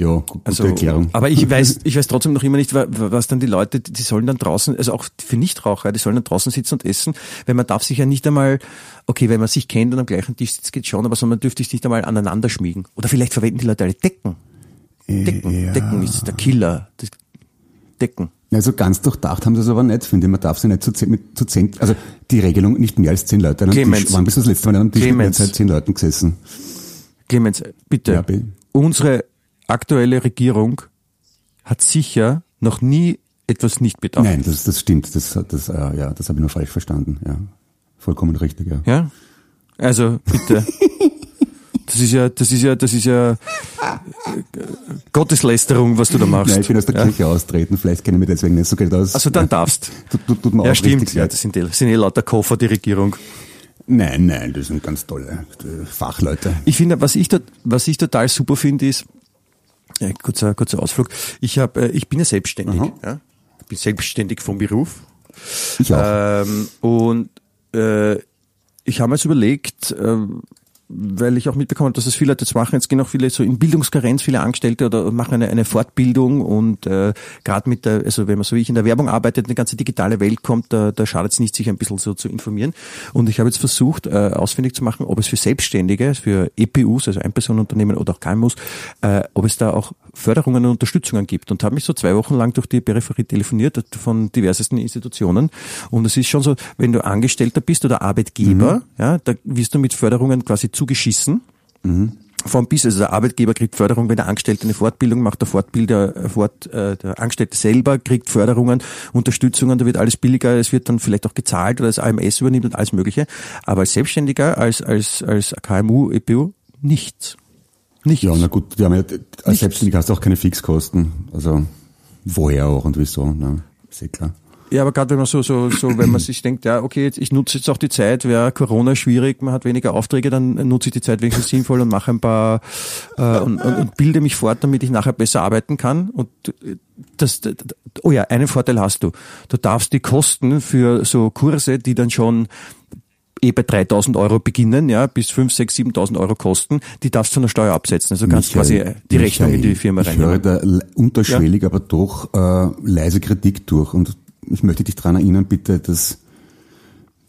Speaker 3: ja, gu- gute
Speaker 4: Also,
Speaker 3: Erklärung.
Speaker 4: aber ich (laughs) weiß, ich weiß trotzdem noch immer nicht, wa- wa- was dann die Leute, die sollen dann draußen, also auch für Nichtraucher, die sollen dann draußen sitzen und essen, weil man darf sich ja nicht einmal, okay, wenn man sich kennt und am gleichen Tisch sitzt, geht schon, aber sondern man dürfte sich nicht einmal aneinander schmiegen. Oder vielleicht verwenden die Leute alle Decken. Decken,
Speaker 3: ja.
Speaker 4: Decken ist der Killer. Das Decken.
Speaker 3: Also ganz durchdacht haben sie es aber nicht, finde ich. Man darf sie nicht zu zehn, mit, zu zehn, also die Regelung nicht mehr als zehn Leute an einem. Tisch. Wann bist du das letzte Mal an einem Tisch mit mehr
Speaker 4: Clemens.
Speaker 3: als zehn Leuten gesessen?
Speaker 4: Clemens, bitte.
Speaker 3: Ja, bitte.
Speaker 4: Unsere aktuelle Regierung hat sicher noch nie etwas nicht bedacht.
Speaker 3: Nein, das, das stimmt. Das, das, äh, ja, das habe ich nur falsch verstanden. Ja, vollkommen richtig. Ja.
Speaker 4: Ja? Also, bitte. (laughs) Das ist ja, das ist ja, das ist ja äh, Gotteslästerung, was du da machst.
Speaker 3: Nein, ich bin aus der
Speaker 4: ja?
Speaker 3: Kirche austreten. Vielleicht kenne ich mich deswegen nicht so gut aus.
Speaker 4: Also dann darfst.
Speaker 3: Tut, tut, tut mir
Speaker 4: Ja,
Speaker 3: auch
Speaker 4: stimmt.
Speaker 3: richtig
Speaker 4: Ja, das sind, eh- sind eh lauter Koffer, die Regierung.
Speaker 3: Nein, nein, das sind ganz tolle äh, Fachleute.
Speaker 4: Ich finde, was ich, was ich total super finde, ist, äh, kurzer, kurzer Ausflug, ich, hab, äh, ich bin ja selbstständig.
Speaker 3: Aha.
Speaker 4: Ja? Ich bin selbstständig vom Beruf.
Speaker 3: Ich auch.
Speaker 4: Ähm, und äh, ich habe mir jetzt überlegt, ähm, weil ich auch mitbekommen habe, dass es viele Leute jetzt machen. Jetzt gehen auch viele so in Bildungskarenz, viele Angestellte oder machen eine, eine Fortbildung und äh, gerade mit der, also wenn man so wie ich in der Werbung arbeitet, eine ganze digitale Welt kommt, da, da schadet es nicht, sich ein bisschen so zu informieren. Und ich habe jetzt versucht, äh, ausfindig zu machen, ob es für Selbstständige, für EPUs, also Einpersonenunternehmen oder auch KMUs, äh, ob es da auch Förderungen und Unterstützungen gibt. Und habe mich so zwei Wochen lang durch die Peripherie telefoniert von diversesten Institutionen. Und es ist schon so, wenn du Angestellter bist oder Arbeitgeber, ja, da wirst du mit Förderungen quasi zugeschissen. Vom bis, also der Arbeitgeber kriegt Förderung, wenn der Angestellte eine Fortbildung macht, der Fortbilder, äh, Fort, äh, der Angestellte selber kriegt Förderungen, Unterstützungen, da wird alles billiger, es wird dann vielleicht auch gezahlt oder das AMS übernimmt und alles Mögliche. Aber als Selbstständiger, als, als, als KMU, EPU, nichts. Nichts.
Speaker 3: Ja, na gut, die haben ja, als Selbstständiger hast du auch keine Fixkosten. Also, woher auch und wieso, ne? Ist eh klar.
Speaker 4: Ja, aber gerade wenn man so, so, so, wenn man sich (clears throat) denkt, ja, okay, jetzt, ich nutze jetzt auch die Zeit, wäre Corona schwierig, man hat weniger Aufträge, dann nutze ich die Zeit wenigstens (laughs) sinnvoll und mache ein paar äh, und, und, und bilde mich fort, damit ich nachher besser arbeiten kann. Und äh, das oh ja, einen Vorteil hast du. Du darfst die Kosten für so Kurse, die dann schon eh bei 3000 Euro beginnen, ja, bis 5, 6, 7000 Euro kosten, die darfst du von der Steuer absetzen. Also du kannst quasi
Speaker 3: Michael,
Speaker 4: die Rechnung in die
Speaker 3: Michael,
Speaker 4: Firma
Speaker 3: Ich höre da unterschwellig, aber doch äh, leise Kritik durch. Und ich möchte dich daran erinnern, bitte, dass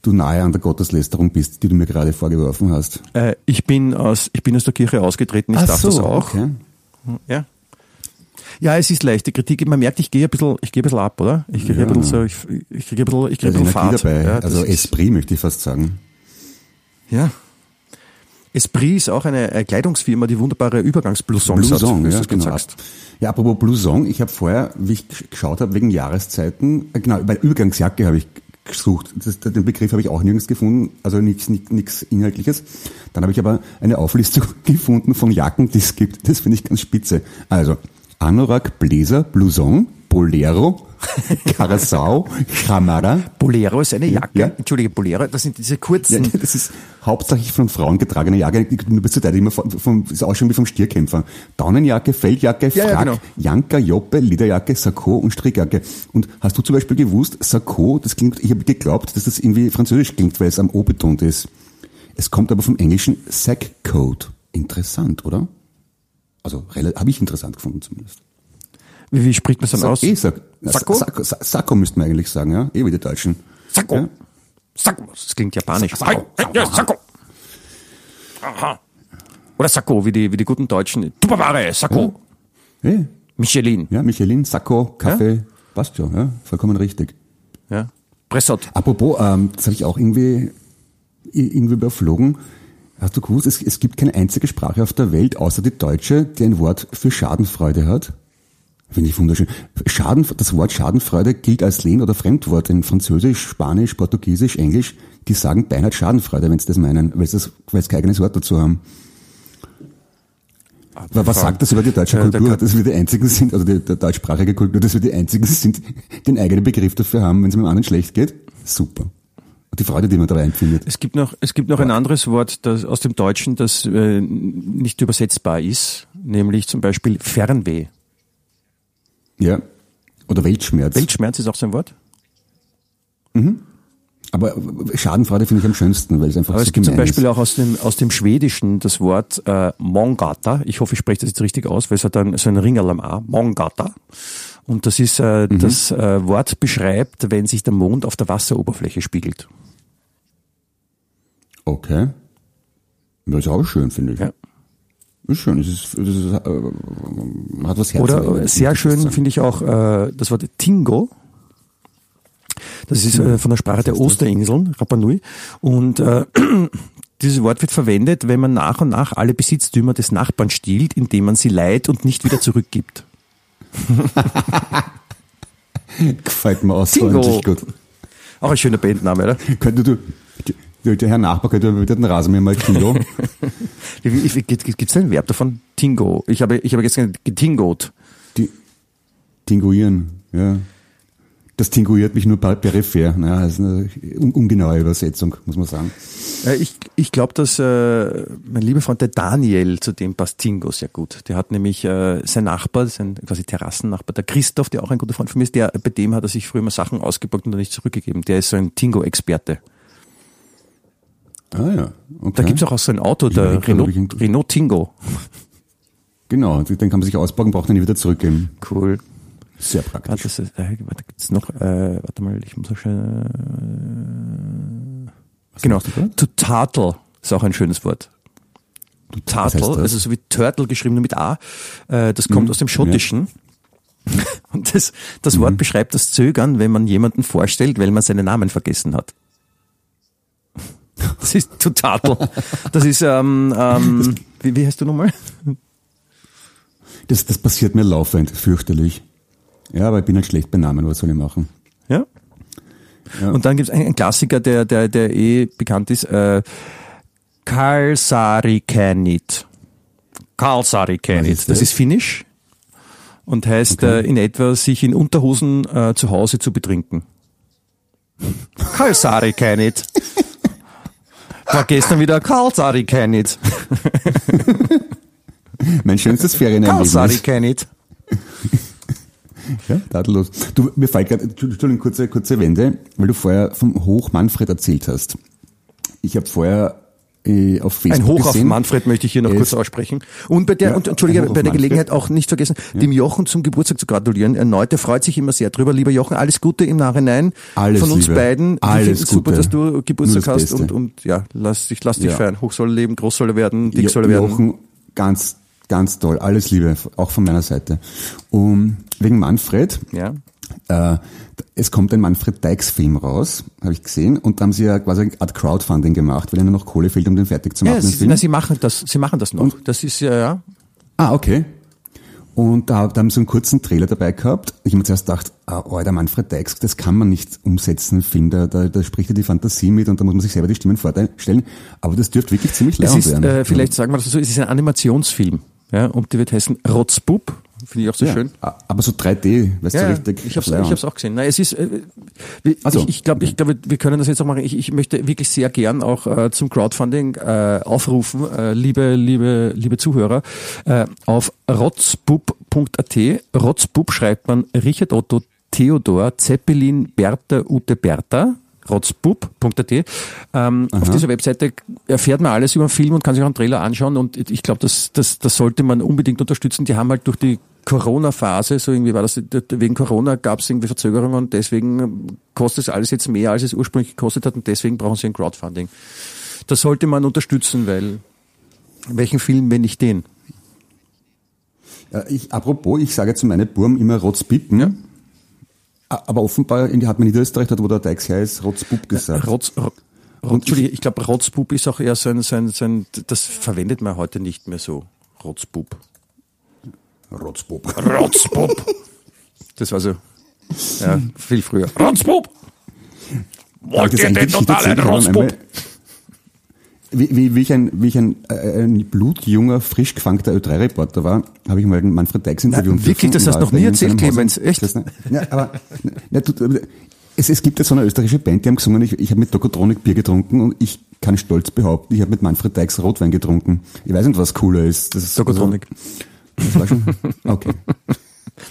Speaker 3: du nahe an der Gotteslästerung bist, die du mir gerade vorgeworfen hast.
Speaker 4: Äh, ich bin aus, ich bin aus der Kirche ausgetreten, ich
Speaker 3: Ach
Speaker 4: darf
Speaker 3: so,
Speaker 4: das auch.
Speaker 3: Okay.
Speaker 4: Ja. Ja, es ist leichte Kritik. Man merkt, ich gehe ein bisschen, ich gehe ein bisschen ab, oder? Ich kriege
Speaker 3: Ja.
Speaker 4: ein bisschen so, ich, ich kriege ein bisschen, ich
Speaker 3: ist
Speaker 4: ein bisschen Fahrt.
Speaker 3: dabei.
Speaker 4: Ja,
Speaker 3: also Esprit möchte ich fast sagen.
Speaker 4: Ja. Esprit ist auch eine Kleidungsfirma, die wunderbare Übergangsblousons
Speaker 3: Blouson,
Speaker 4: hat, wie
Speaker 3: ja,
Speaker 4: du
Speaker 3: genau.
Speaker 4: sagst.
Speaker 3: Ja, apropos Blouson, ich habe vorher, wie ich gesch- geschaut habe, wegen Jahreszeiten, äh, genau, bei Übergangsjacke habe ich gesucht. Das, den Begriff habe ich auch nirgends gefunden, also nichts nichts Inhaltliches. Dann habe ich aber eine Auflistung (laughs) gefunden von Jacken, die es gibt. Das finde ich ganz spitze. Also Anorak, Bläser, Blouson, Bolero, (laughs) Carasau, Chamara.
Speaker 4: Bolero ist eine Jacke.
Speaker 3: Ja.
Speaker 4: Entschuldige, Bolero, das sind diese
Speaker 3: Ja,
Speaker 4: kurzen.
Speaker 3: das ist hauptsächlich von Frauen getragene Jacke. Du bist total immer vom, vom, ist auch schon wie vom Stierkämpfer. Daunenjacke, Feldjacke,
Speaker 4: Ja, ja,
Speaker 3: Frack,
Speaker 4: genau.
Speaker 3: Janker, Joppe, Lederjacke, Sakko und Strickjacke. Und hast du zum Beispiel gewusst, Sakko, das klingt, ich habe geglaubt, dass das irgendwie französisch klingt, weil es am O betont ist. Es kommt aber vom englischen Sackcoat. Interessant, oder? Also habe ich interessant gefunden zumindest.
Speaker 4: Wie, wie spricht man es dann aus?
Speaker 3: Eh, Sack,
Speaker 4: Sakko?
Speaker 3: Sakko, Sakko, müssten wir eigentlich sagen, ja? Eh wie die Deutschen.
Speaker 4: Sakko.
Speaker 3: Ja?
Speaker 4: Sakko. Das klingt japanisch.
Speaker 3: Sakko.
Speaker 4: Ja, Sakko. Aha. Oder Sakko, wie die, wie die guten Deutschen. Tupperware, Sakko.
Speaker 3: Eh,
Speaker 4: Michelin.
Speaker 3: ja, Michelin, Sakko, Kaffee, passt schon, ja, vollkommen richtig.
Speaker 4: Ja. Pressot.
Speaker 3: Apropos, ähm, das habe ich auch irgendwie, irgendwie überflogen. Hast du gewusst, es, es gibt keine einzige Sprache auf der Welt, außer die deutsche, die ein Wort für Schadenfreude hat? Finde ich wunderschön. Schaden, das Wort Schadenfreude gilt als Lehn- oder Fremdwort in Französisch, Spanisch, Portugiesisch, Englisch. Die sagen beinahe Schadenfreude, wenn sie das meinen, weil sie, das, weil sie kein eigenes Wort dazu haben. Aber was sagt das über die deutsche Kultur, dass wir die einzigen sind, also die, die deutschsprachige Kultur, dass wir die einzigen sind, die einen eigenen Begriff dafür haben, wenn es mit dem anderen schlecht geht? Super. Die Freude, die man dabei empfindet.
Speaker 4: Es gibt noch, es gibt noch ein anderes Wort das, aus dem Deutschen, das äh, nicht übersetzbar ist, nämlich zum Beispiel Fernweh.
Speaker 3: Ja. Oder Weltschmerz.
Speaker 4: Weltschmerz ist auch so ein Wort.
Speaker 3: Aber Schadenfreude finde ich am schönsten, weil es einfach
Speaker 4: Aber
Speaker 3: so
Speaker 4: es gibt zum Beispiel
Speaker 3: ist.
Speaker 4: auch aus dem, aus dem Schwedischen das Wort äh, Mongata. Ich hoffe, ich spreche das jetzt richtig aus, weil es hat dann so ein Ringerl am A. Mongata. Und das ist, äh,
Speaker 3: Mhm.
Speaker 4: das äh, Wort beschreibt, wenn sich der Mond auf der Wasseroberfläche spiegelt.
Speaker 3: Okay. Das ist auch schön, finde ich.
Speaker 4: Ja.
Speaker 3: Ist schön. Das ist, das ist, äh, hat was Herz.
Speaker 4: Oder sehr schön finde ich auch äh, das Wort Tingo. Das ist äh, von der Sprache der Osterinseln, Rapa Nui. Und äh, (clears throat) dieses Wort wird verwendet, wenn man nach und nach alle Besitztümer des Nachbarn stiehlt, indem man sie leiht und nicht wieder zurückgibt. (laughs)
Speaker 3: Gefällt mir außerordentlich gut.
Speaker 4: Auch ein schöner Bandname, oder?
Speaker 3: Könnte du, der, der Herr Nachbar könnte wieder den Rasenmäher mal Tingo. (laughs)
Speaker 4: Gibt es ein Verb davon? Tingo. Ich habe, ich habe gestern getingot.
Speaker 3: Die, tinguieren, ja. Das tinguiert mich nur per- peripher. Naja, das ist eine un- ungenaue Übersetzung, muss man sagen.
Speaker 4: Äh, Ich, ich glaube, dass äh, mein lieber Freund der Daniel, zu dem passt Tingo sehr gut. Der hat nämlich äh, sein Nachbar, sein quasi Terrassennachbar, der Christoph, der auch ein guter Freund von mir ist, der, bei dem hat er sich früher mal Sachen ausgebockt und dann nicht zurückgegeben. Der ist so ein Tingo-Experte.
Speaker 3: Ah ja, okay.
Speaker 4: Da gibt's auch, auch so ein Auto,
Speaker 3: Ich
Speaker 4: der Renault, Renault Tingo.
Speaker 3: Genau, den kann man sich ausbauen, braucht ihn nie wieder zurückgeben.
Speaker 4: Cool.
Speaker 3: Sehr
Speaker 4: Warte,
Speaker 3: praktisch.
Speaker 4: das ist, äh, warte gibt's noch, äh, warte mal, ich muss noch schnell, äh, genau,
Speaker 3: du da?
Speaker 4: to turtle ist auch ein schönes Wort.
Speaker 3: Was heißt
Speaker 4: Turtle,
Speaker 3: das?
Speaker 4: also so wie Turtle geschrieben nur mit A, äh, das kommt aus dem Schottischen. (laughs) Und das, das Wort beschreibt das Zögern, wenn man jemanden vorstellt, weil man seinen Namen vergessen hat. (laughs) Das ist to turtle. Das ist, ähm, ähm, wie, wie heißt du nochmal?
Speaker 3: Das, das passiert mir laufend, fürchterlich. Ja, aber ich bin halt schlecht bei Namen, was soll ich machen?
Speaker 4: Ja.
Speaker 3: Ja.
Speaker 4: Und dann gibt's einen, einen Klassiker, der, der, der eh bekannt ist, äh, Karl Sari Kenit. Karl Sari Kenit. Das
Speaker 3: das?
Speaker 4: ist Finnisch und heißt äh, in etwa, sich in Unterhosen äh, zu Hause zu betrinken. (laughs) Karl Sari Kenit. War gestern wieder Karl Sari Kenit. (laughs)
Speaker 3: Mein schönstes Ferienerlebnis.
Speaker 4: Sari Kenit.
Speaker 3: Ja, tadellos. Du, mir fällt gerade, Entschuldigung, kurze, kurze Wende, weil du vorher vom Hoch Manfred erzählt hast. ich habe vorher äh, auf Facebook
Speaker 4: Ein Hoch auf
Speaker 3: gesehen,
Speaker 4: Manfred möchte ich hier noch
Speaker 3: Er
Speaker 4: kurz aussprechen. Und bei der,
Speaker 3: Ja,
Speaker 4: und Entschuldige,
Speaker 3: auf
Speaker 4: bei der
Speaker 3: Manfred.
Speaker 4: Gelegenheit auch nicht vergessen, dem Jochen zum Geburtstag zu gratulieren. Erneut, der freut sich immer sehr drüber. Lieber Jochen, alles Gute im Nachhinein.
Speaker 3: Alles
Speaker 4: Von uns
Speaker 3: Liebe.
Speaker 4: beiden.
Speaker 3: Alles
Speaker 4: finden's super,
Speaker 3: Gute.
Speaker 4: dass du Geburtstag
Speaker 3: das
Speaker 4: hast und, und ja, lass dich, lass dich
Speaker 3: Ja.
Speaker 4: feiern. Hoch soll er leben, groß soll er werden, dick
Speaker 3: Jo-
Speaker 4: soll er werden.
Speaker 3: Jochen, ganz, ganz toll. Alles Liebe, auch von meiner Seite. Um, wegen Manfred,
Speaker 4: Ja.
Speaker 3: äh, es kommt ein Manfred Dykes Film raus, habe ich gesehen, und da haben sie ja quasi eine Art Crowdfunding gemacht, weil ihnen noch Kohle fehlt, um den fertig zu machen.
Speaker 4: Ja, sie, na, sie machen das, sie machen das noch. Das ist ja, ja.
Speaker 3: Ah, okay. Und da, da haben sie einen kurzen Trailer dabei gehabt. Ich habe mir zuerst gedacht, ah, oh, der Manfred Dykes, das kann man nicht umsetzen, Film. Da, da, da spricht ja die Fantasie mit und da muss man sich selber die Stimmen vorstellen. Aber das dürfte wirklich ziemlich
Speaker 4: ist,
Speaker 3: werden.
Speaker 4: äh, vielleicht sagen wir das so, es ist ein Animationsfilm. Ja, und die wird heißen Rotzbub. Finde ich auch so
Speaker 3: ja,
Speaker 4: schön.
Speaker 3: Aber so 3D, weißt
Speaker 4: Ja,
Speaker 3: du, richtig.
Speaker 4: ich habe hab's auch gesehen. Nein, es ist, äh,
Speaker 3: Also.
Speaker 4: ich, ich glaube, ich glaube, wir können das jetzt auch machen. Ich, ich möchte wirklich sehr gern auch äh, zum Crowdfunding äh, aufrufen, äh, liebe, liebe, liebe Zuhörer, äh, auf rotzbub.at. Rotzbub schreibt man Richard Otto Theodor Zeppelin Bertha Ute Bertha rotzbub.at. Ähm, auf dieser Webseite erfährt man alles über den Film und kann sich auch einen Trailer anschauen und ich glaube, das, das, das sollte man unbedingt unterstützen. Die haben halt durch die Corona-Phase, so irgendwie war das, wegen Corona gab es irgendwie Verzögerungen und deswegen kostet es alles jetzt mehr, als es ursprünglich gekostet hat und deswegen brauchen sie ein Crowdfunding. Das sollte man unterstützen, weil welchen Film, wenn nicht den?
Speaker 3: Äh, Ich, apropos, ich sage zu meinen Burm immer Rotzbitten. A- Aber offenbar hat man in Niederösterreich, dort wo der her ist, Rotzbub gesagt.
Speaker 4: Rotz, Ro- Rotz, Entschuldige, ich glaube, Rotzbub ist auch eher so ein, so ein, so ein, das verwendet man heute nicht mehr so. Rotzbub.
Speaker 3: Rotzbub. (laughs)
Speaker 4: Rotzbub. Das war so, ja, viel früher. Rotzbub! Wollt ihr denn
Speaker 3: eigentlich
Speaker 4: total ein
Speaker 3: erzählt haben,
Speaker 4: Rotzbub?
Speaker 3: Wie, wie, wie ich ein, wie ich ein, äh, ein blutjunger, frisch gefangter Ö3-Reporter war, habe ich mal den Manfred Dykes interviewen
Speaker 4: Na, wirklich, das hast du noch nie erzählt. Clemens, echt?
Speaker 3: Das, ja, aber, na, du, es, es gibt ja so eine österreichische Band, die haben gesungen, ich, ich habe mit Tokotronik Bier getrunken und ich kann stolz behaupten, ich habe mit Manfred Dykes Rotwein getrunken. Ich weiß nicht, was cooler ist. Das ist
Speaker 4: Tokotronik.
Speaker 3: Also, das war schon, okay.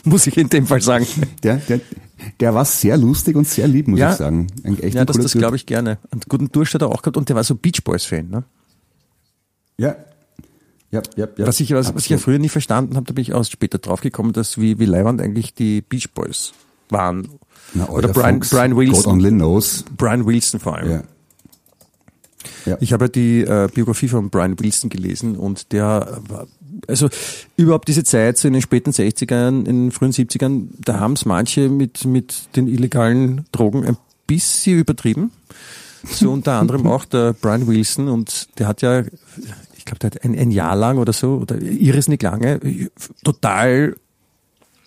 Speaker 4: Muss ich in dem Fall sagen.
Speaker 3: Der, der, der war sehr lustig und sehr lieb, muss
Speaker 4: Ja.
Speaker 3: ich sagen. Ein, echt
Speaker 4: Ja, das, das glaube ich gerne. Und guten Durst hat er auch gehabt und der war so Beach Boys Fan, ne?
Speaker 3: Ja. Ja, ja, ja.
Speaker 4: Was ich, was, was ich ja früher nie verstanden habe, da bin ich auch später draufgekommen, dass wie, wie leibend eigentlich die Beach Boys waren.
Speaker 3: Na,
Speaker 4: Oder Brian,
Speaker 3: Fuchs,
Speaker 4: Brian
Speaker 3: God
Speaker 4: Wilson.
Speaker 3: only knows.
Speaker 4: Brian Wilson vor allem.
Speaker 3: Ja. Ja.
Speaker 4: Ich habe ja die äh, Biografie von Brian Wilson gelesen und der war, also überhaupt diese Zeit, so in den späten 60ern, in den frühen 70ern, da haben es manche mit, mit den illegalen Drogen ein bisschen übertrieben. So unter anderem (laughs) auch der Brian Wilson und der hat ja, ich glaube, der hat ein, ein Jahr lang oder so, oder irrsinnig lange, total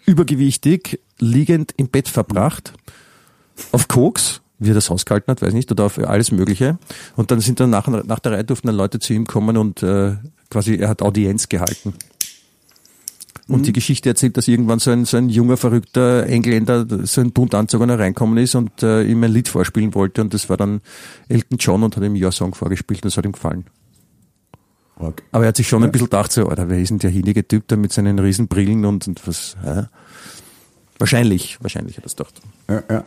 Speaker 4: übergewichtig, liegend im Bett verbracht, auf Koks, wie er das ausgehalten hat, weiß ich nicht, oder auf alles Mögliche. Und dann sind dann nach, nach der Reihe durften dann Leute zu ihm kommen und äh, quasi er hat Audienz gehalten. Und die Geschichte erzählt, dass irgendwann so ein, so ein junger, verrückter Engländer, so ein bunt anzogener reinkommen ist und äh, ihm ein Lied vorspielen wollte und das war dann Elton John und hat ihm Your Song vorgespielt und das hat ihm gefallen.
Speaker 3: Org.
Speaker 4: Aber er hat sich schon ein bisschen gedacht, so, Alter, wer ist denn der hinige Typ da mit seinen riesen Brillen und, und was, hä? Wahrscheinlich, wahrscheinlich hat er es gedacht.
Speaker 3: Ja, ja.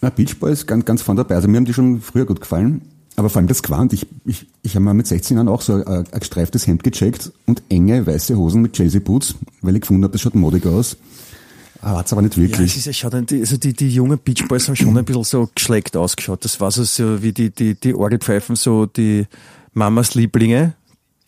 Speaker 3: Na, Beach Boys ganz, ganz vorne dabei. Also mir haben die schon früher gut gefallen. Aber vor allem das Quant. Ich, ich, ich habe mal mit 16 Jahren auch so ein, ein gestreiftes Hemd gecheckt und enge weiße Hosen mit Chelsea Boots, weil ich gefunden habe, das schaut modig aus. Ah, hat's aber nicht
Speaker 4: Ja,
Speaker 3: wirklich.
Speaker 4: es ist ja schon, die, also die, die jungen Beach Boys haben schon ein bisschen so geschleckt ausgeschaut. Das war so, so wie die, die, die Orgelpfeifen, so die Mamas Lieblinge,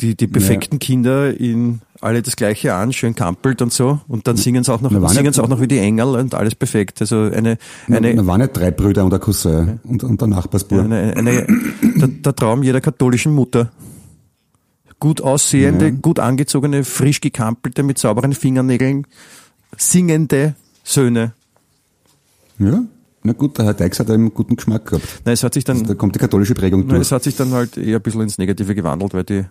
Speaker 4: die, die perfekten Kinder in alle das gleiche an, schön kampelt und so. Und dann singen sie auch noch, singen
Speaker 3: ja-
Speaker 4: sie auch noch wie die Engel und alles perfekt. Also eine, eine,
Speaker 3: da waren ja drei Brüder und ein Cousin und, und der Nachbarsbub.
Speaker 4: eine, eine, der, der Traum jeder katholischen Mutter. Gut aussehende, gut angezogene, frisch gekampelte, mit sauberen Fingernägeln, singende Söhne.
Speaker 3: Ja? Na gut, der Herr Dykes hat einen guten Geschmack gehabt.
Speaker 4: Nein, es hat sich dann,
Speaker 3: Da kommt die katholische Prägung
Speaker 4: Na,
Speaker 3: durch.
Speaker 4: es hat sich dann halt eher ein bisschen ins Negative gewandelt, weil die,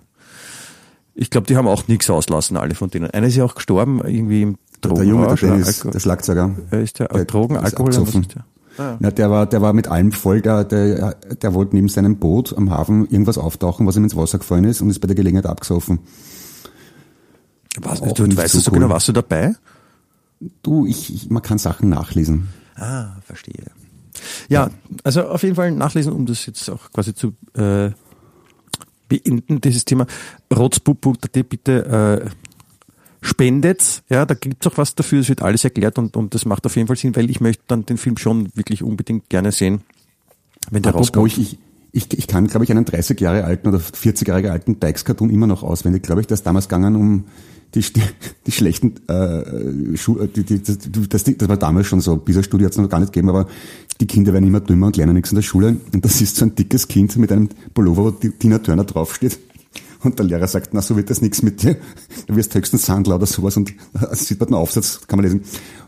Speaker 4: ich glaube, die haben auch nichts auslassen, alle von denen. Einer ist ja auch gestorben, irgendwie im
Speaker 3: Der Junge, der Dennis, der Schlagzeuger.
Speaker 4: Äh, ist der,
Speaker 3: der
Speaker 4: Drogen,
Speaker 3: ist
Speaker 4: Alkohol, was ist der? Ah,
Speaker 3: Na, der war, der war mit allem voll, der, der, der wollte neben seinem Boot am Hafen irgendwas auftauchen, was ihm ins Wasser gefallen ist und ist bei der Gelegenheit abgesoffen.
Speaker 4: Was, du,
Speaker 3: nicht
Speaker 4: weißt
Speaker 3: so
Speaker 4: du so
Speaker 3: cool.
Speaker 4: genau, warst du dabei?
Speaker 3: Du, ich, ich, man kann Sachen nachlesen.
Speaker 4: Ah, verstehe. Ja, also auf jeden Fall nachlesen, um das jetzt auch quasi zu äh, beenden, dieses Thema. Rotzbub.at bitte äh, spendet, ja, da gibt's auch was dafür, es wird alles erklärt und, und das macht auf jeden Fall Sinn, weil ich möchte dann den Film schon wirklich unbedingt gerne sehen, wenn der
Speaker 3: Apropos,
Speaker 4: rauskommt.
Speaker 3: ich, ich, ich kann, glaube ich, einen 30 Jahre alten oder 40 Jahre alten Dykes-Cartoon immer noch auswendig. Glaube ich, dass damals gegangen um die, (laughs) die, schlechten äh, Schu die, die, das, das, das war damals schon so. Dieser Studie hat es noch gar nicht gegeben, aber die Kinder werden immer dümmer und lernen nichts in der Schule. Und das ist so ein dickes Kind mit einem Pullover, wo Tina Turner draufsteht. Und der Lehrer sagt, na, so wird das nichts mit dir. Du wirst höchstens Sandler oder sowas. Und da sieht man den Aufsatz, kann man lesen.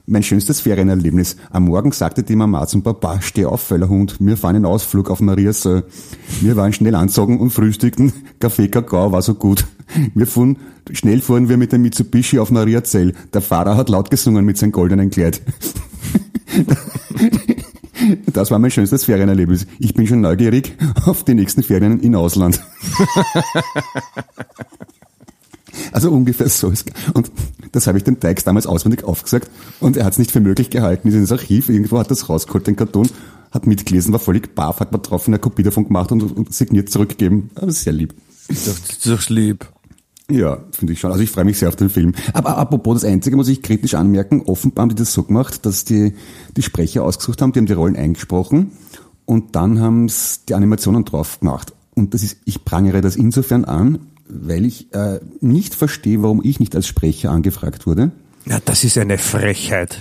Speaker 3: Mein schönstes Ferienerlebnis. Am Morgen sagte die Mama zum Papa, steh auf, Hund, wir fahren in Ausflug auf Mariasee. Wir waren schnell anzogen und frühstückten. Kaffee, Kakao war so gut. Wir fuhren, schnell fuhren wir mit dem Mitsubishi auf Mariazell. Der Fahrer hat laut gesungen mit seinem goldenen Kleid. Das war mein schönstes Ferienerlebnis. Ich bin schon neugierig auf die nächsten Ferien in Ausland. (laughs) Also ungefähr so ist Und das habe ich dem Teix damals auswendig aufgesagt und er hat es nicht für möglich gehalten. Ist ins Archiv, irgendwo hat das rausgeholt, den Karton, hat mitgelesen, war völlig baff, hat man drauf eine Kopie davon gemacht und, und signiert zurückgegeben. Aber sehr lieb.
Speaker 4: Das ist doch lieb.
Speaker 3: Ja, finde ich schon. Also ich freue mich sehr auf den Film. Aber apropos, das Einzige muss ich kritisch anmerken, offenbar haben die das so gemacht, dass die die Sprecher ausgesucht haben, die haben die Rollen eingesprochen und dann haben es die Animationen drauf gemacht. Und das ist, ich prangere das insofern an, weil ich äh, nicht verstehe, warum ich nicht als Sprecher angefragt wurde.
Speaker 4: Ja, das ist eine Frechheit.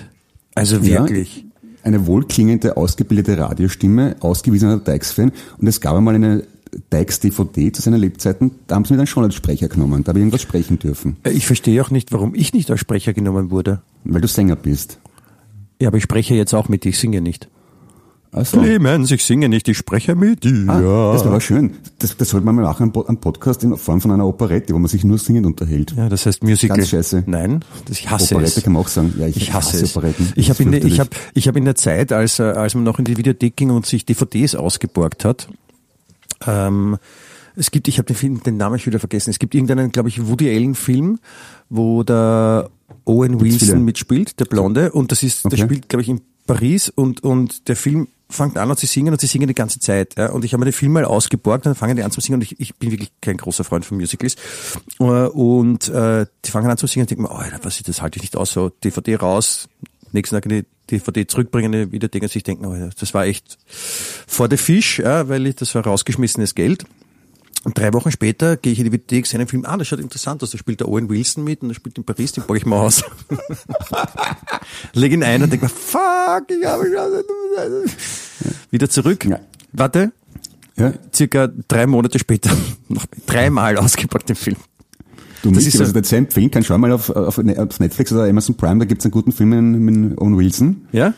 Speaker 4: Also
Speaker 3: Ja,
Speaker 4: wirklich.
Speaker 3: eine wohlklingende, ausgebildete Radiostimme, ausgewiesener Dykes-Fan. Und es gab einmal eine Dykes-DVD zu seinen Lebzeiten, da haben sie mich dann schon als Sprecher genommen. Da habe ich irgendwas sprechen dürfen,
Speaker 4: Äh, Ich verstehe auch nicht, warum ich nicht als Sprecher genommen wurde.
Speaker 3: weil du Sänger bist.
Speaker 4: Ja, aber ich spreche jetzt auch mit, ich singe nicht.
Speaker 3: Also,
Speaker 4: Clemens, ich singe nicht, ich spreche mit dir.
Speaker 3: ah, das war aber schön. Das, das sollte man mal machen, am Podcast in Form von einer Operette, wo man sich nur singend unterhält.
Speaker 4: Ja, das heißt Musical.
Speaker 3: Ganz scheiße.
Speaker 4: Nein, das, ich hasse
Speaker 3: Operette
Speaker 4: es.
Speaker 3: kann man auch sagen. Ja, ich,
Speaker 4: Ich hasse,
Speaker 3: hasse
Speaker 4: es.
Speaker 3: Operetten.
Speaker 4: Ich habe in, der- ich hab, ich hab in der Zeit, als, äh, als man noch in die Videothek ging und sich DVDs ausgeborgt hat, ähm, es gibt, ich habe den Film, den Namen ich wieder vergessen, es gibt irgendeinen, glaube ich, Woody Allen Film, wo der Owen. Wilson mitspielt, der Blonde, und das ist, der
Speaker 3: Okay.
Speaker 4: spielt, glaube ich, in Paris und, und der Film fängt an und sie singen und sie singen die ganze Zeit. Ja? Und ich habe mir den Film mal ausgeborgt und dann fangen die an zu singen und ich, ich bin wirklich kein großer Freund von Musicals. Äh, Und äh, die fangen an zu singen und denken mir, oh, was ist das, halte ich nicht aus, so DVD raus, nächsten Tag die DVD zurückbringen, Videothek und sich denken, oh, das war echt vor der Fisch, ja, weil ich, das war rausgeschmissenes Geld. Und drei Wochen später gehe ich in die Videothek, sehe einen Film, ah, das schaut interessant aus, da spielt der Owen Wilson mit und der spielt in Paris, den borge ich mal aus. (laughs) Leg ihn ein und denke mir, fuck, ich habe schon wieder zurück.
Speaker 3: Ja.
Speaker 4: Warte,
Speaker 3: Ja,
Speaker 4: circa drei Monate später (laughs) noch dreimal ausgepackt den Film.
Speaker 3: Du
Speaker 4: Das
Speaker 3: nicht,
Speaker 4: ist
Speaker 3: also
Speaker 4: so-
Speaker 3: das sehr empfehlen kann, schau mal auf, auf, auf Netflix oder Amazon Prime, da gibt's einen guten Film mit, Owen Wilson.
Speaker 4: Ja?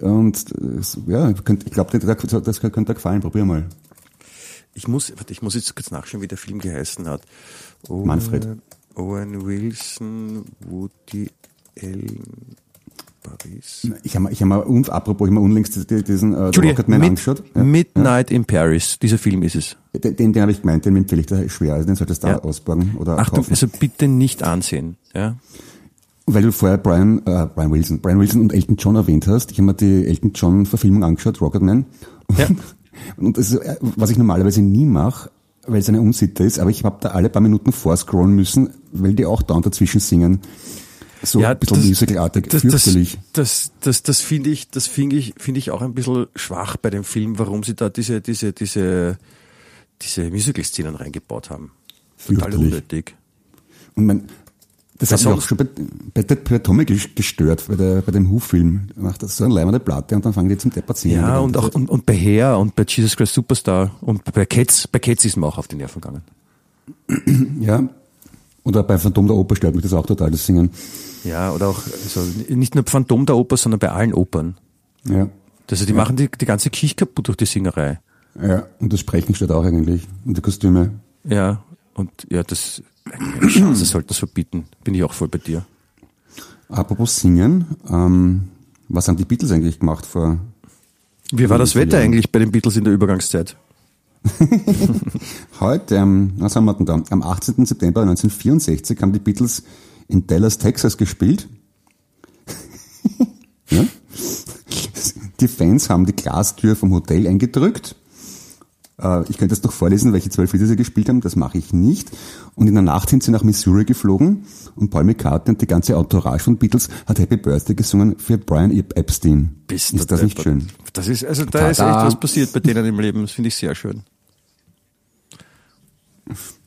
Speaker 3: Und äh, ja, ich glaube, das, das könnte dir gefallen. Probier mal.
Speaker 4: Ich muss, warte, ich muss jetzt kurz nachschauen, wie der Film geheißen hat. Owen,
Speaker 3: Manfred.
Speaker 4: Owen Wilson, Woody Allen, Paris.
Speaker 3: Ich habe ich hab mal, und apropos, ich habe mir unlängst diesen äh, Rocketman
Speaker 4: Mid-
Speaker 3: angeschaut. Ja.
Speaker 4: Midnight in Paris, dieser Film ist es.
Speaker 3: Den, den, den habe ich gemeint, den empfehle ich dir schwer. Also den solltest du
Speaker 4: Ja.
Speaker 3: da ausborgen oder
Speaker 4: Achtung,
Speaker 3: kaufen.
Speaker 4: also bitte nicht ansehen. Ja?
Speaker 3: Weil du vorher Brian, äh, Brian Wilson, Brian Wilson und Elton John erwähnt hast. Ich habe mir die Elton John Verfilmung angeschaut, Rocketman. Und,
Speaker 4: Ja. (laughs)
Speaker 3: und das ist, äh, was ich normalerweise nie mache, weil es eine Unsitte ist, aber ich habe da alle paar Minuten vorscrollen müssen, weil die auch dauernd dazwischen singen. So ein bisschen musicalartig,
Speaker 4: das,
Speaker 3: fürchterlich.
Speaker 4: Das, das, das, das finde ich, das finde ich, finde ich auch ein bisschen schwach bei dem Film, warum sie da diese, diese, diese, diese Musical-Szenen reingebaut haben. Total unnötig.
Speaker 3: Und mein, das hat mich auch schon bei, bei, bei Tommy ges- gestört, bei, der, bei dem Who-Film. Macht das so eine leimende Platte und dann fangen die zum singen.
Speaker 4: Ja,
Speaker 3: Und
Speaker 4: und auch, und, und bei Hair und bei Jesus Christ Superstar und bei Cats, bei Cats ist mir auch auf die Nerven gegangen. (clears throat)
Speaker 3: Ja. Oder bei Phantom der Oper stört mich das auch total, das Singen.
Speaker 4: Ja, oder auch, also nicht nur Phantom der Oper, sondern bei allen Opern.
Speaker 3: Ja.
Speaker 4: Also die machen die, die ganze Kirche kaputt durch die Singerei.
Speaker 3: Ja. Und das Sprechen stört auch eigentlich. Und die Kostüme.
Speaker 4: Ja, und ja, das, Chance sollte das verbieten. Bin ich auch voll bei dir.
Speaker 3: Apropos Singen, ähm, was haben die Beatles eigentlich gemacht vor
Speaker 4: Wie war das Wetter
Speaker 3: Jahre?
Speaker 4: eigentlich bei den Beatles in der Übergangszeit? (laughs)
Speaker 3: Heute, ähm, was haben wir denn da? Am 18. September 1964 haben die Beatles in Dallas, Texas gespielt. (laughs) ja? Die Fans haben die Glastür vom Hotel eingedrückt Äh, ich könnte jetzt noch vorlesen, welche zwölf Lieder sie gespielt haben, das mache ich nicht. Und in der Nacht sind sie nach Missouri geflogen und Paul McCartney und die ganze Entourage von Beatles hat Happy Birthday gesungen für Brian Epstein.
Speaker 4: Bist
Speaker 3: ist das nicht schön?
Speaker 4: Das ist, also da ist echt
Speaker 3: Tada.
Speaker 4: was passiert bei denen im Leben. Das finde ich sehr schön.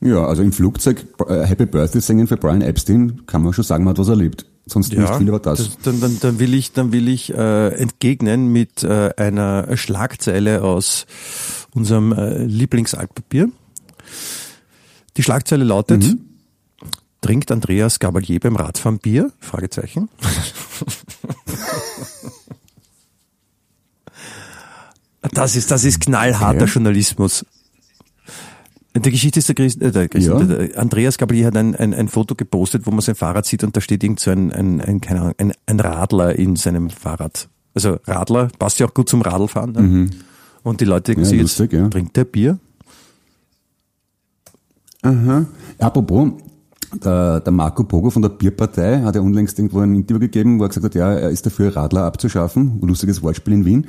Speaker 3: Ja, also im Flugzeug äh, Happy Birthday singen für Brian Epstein kann man schon sagen, man hat was erlebt. Sonst nicht viel über das.
Speaker 4: das- dann, dann, dann will ich, dann will ich äh, entgegnen mit äh, einer Schlagzeile aus unserem äh, Lieblingsaltpapier. Die Schlagzeile lautet:
Speaker 3: Mhm.
Speaker 4: Trinkt Andreas Gabalier beim Radfahren Bier? Fragezeichen. (laughs) Das ist, das ist knallharter
Speaker 3: Okay.
Speaker 4: Journalismus. Die Geschichte ist der, Christ, äh, der, Christ,
Speaker 3: Ja.
Speaker 4: der Andreas Gabalier hat ein, ein, ein Foto gepostet, wo man sein Fahrrad sieht und da steht irgend so ein, ein, ein, keine Ahnung, ein, ein Radler in seinem Fahrrad. Also Radler passt ja auch gut zum Radlfahren. Ne? Und die Leute denken
Speaker 3: Mhm. Ja,
Speaker 4: sich jetzt,
Speaker 3: ja.
Speaker 4: trinkt der Bier?
Speaker 3: Aha. Apropos, der, der Marco Pogo von der Bierpartei hat ja unlängst irgendwo ein Interview gegeben, wo er gesagt hat, ja, er ist dafür, Radler abzuschaffen. Lustiges Wortspiel in Wien.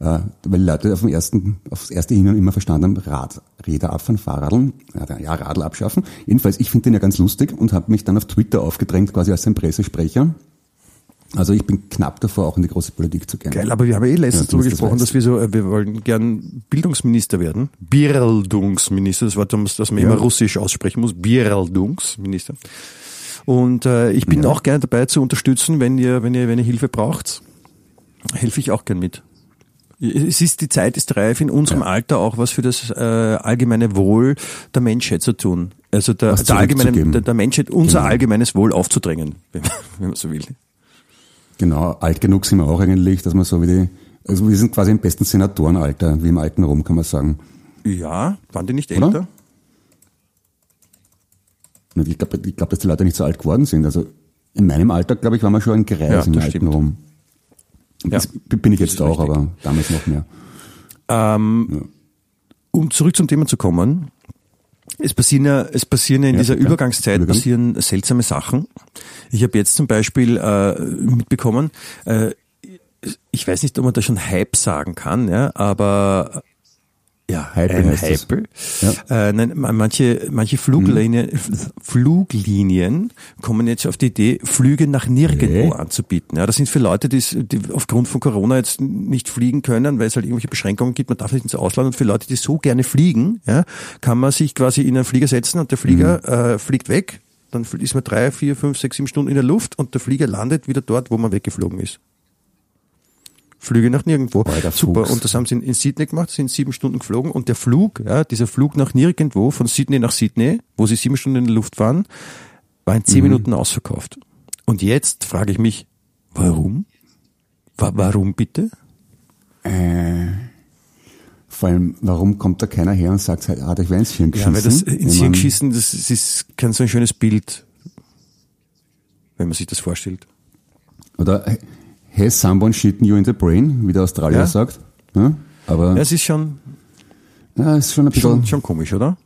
Speaker 3: Äh, weil Leute auf dem ersten, aufs erste Hin und immer verstanden haben, Rad, Räder abfahren, Fahrradeln, ja, ja, Radl abschaffen. Jedenfalls, ich finde den ja ganz lustig und habe mich dann auf Twitter aufgedrängt, quasi als sein Pressesprecher. Also ich bin knapp davor, auch in die große Politik zu gehen.
Speaker 4: Geil, aber wir haben ja eh letztens
Speaker 3: Ja,
Speaker 4: darüber
Speaker 3: das
Speaker 4: gesprochen,
Speaker 3: weißt.
Speaker 4: dass wir so, äh, wir wollen gern Bildungsminister werden. Bildungsminister, das Wort, das man immer russisch aussprechen muss. Bildungsminister. Und äh, ich bin auch gerne dabei zu unterstützen, wenn ihr, wenn ihr, wenn ihr Hilfe braucht, helfe ich auch gern mit. Es ist, die Zeit ist reif, in unserem Alter auch was für das äh, allgemeine Wohl der Menschheit zu tun. Also der, der, allgemeinen, der, der Menschheit unser
Speaker 3: Genau.
Speaker 4: allgemeines Wohl aufzudrängen, (laughs) wenn, man- wenn man so will.
Speaker 3: Genau, alt genug sind wir auch eigentlich, dass man so wie die, also wir sind quasi im besten Senatorenalter, wie im alten Rom, kann man sagen.
Speaker 4: Ja, waren die nicht
Speaker 3: Oder?
Speaker 4: älter?
Speaker 3: Und Ich glaube, ich glaub, dass die Leute nicht so alt geworden sind. Also in meinem Alter, glaube ich, waren wir schon ein Greis
Speaker 4: Ja,
Speaker 3: im alten
Speaker 4: stimmt.
Speaker 3: Rom.
Speaker 4: Ja,
Speaker 3: das bin ich jetzt auch,
Speaker 4: richtig.
Speaker 3: aber damals noch mehr.
Speaker 4: Ähm, Um zurück zum Thema zu kommen. Es passieren ja, es passieren ja in
Speaker 3: Ja,
Speaker 4: dieser. Übergangszeit
Speaker 3: Übergang.
Speaker 4: passieren seltsame Sachen. Ich habe jetzt zum Beispiel äh, mitbekommen, äh, ich weiß nicht, ob man da schon Hype sagen kann, ja, aber ja,
Speaker 3: Hype
Speaker 4: ein
Speaker 3: heißt das.
Speaker 4: Hype.
Speaker 3: Ja.
Speaker 4: Äh, nein, manche, manche Fluglinien, Fluglinien kommen jetzt auf die Idee, Flüge nach nirgendwo
Speaker 3: Okay.
Speaker 4: anzubieten. Ja, das sind für Leute, die, die aufgrund von Corona jetzt nicht fliegen können, weil es halt irgendwelche Beschränkungen gibt, man darf nicht ins Ausland. Und für Leute, die so gerne fliegen, ja, kann man sich quasi in einen Flieger setzen und der Flieger
Speaker 3: Mhm.
Speaker 4: äh, fliegt weg. Dann ist man drei, vier, fünf, sechs, sieben Stunden in der Luft und der Flieger landet wieder dort, wo man weggeflogen ist. Flüge nach nirgendwo.
Speaker 3: Boah,
Speaker 4: Super.
Speaker 3: Fuchs.
Speaker 4: Und das haben sie in, in Sydney gemacht, sind sieben Stunden geflogen und der Flug, ja, dieser Flug nach nirgendwo von Sydney nach Sydney, wo sie sieben Stunden in der Luft waren, war in
Speaker 3: Mhm.
Speaker 4: zehn Minuten ausverkauft. Und jetzt frage ich mich, warum? Wa warum bitte?
Speaker 3: Äh, vor allem, warum kommt da keiner her und sagt, halt, ah, ich wäre ins Hirn
Speaker 4: Ja,
Speaker 3: geschissen?
Speaker 4: weil das ins Hirn
Speaker 3: mein,
Speaker 4: schießen, das, das ist kein so ein schönes Bild, wenn man sich das vorstellt.
Speaker 3: Oder has someone shitten you in the brain, wie der Australier
Speaker 4: Ja.
Speaker 3: sagt. Ja, aber
Speaker 4: Ja, es ist schon,
Speaker 3: ja, ist schon ein bisschen,
Speaker 4: schon, schon komisch, oder?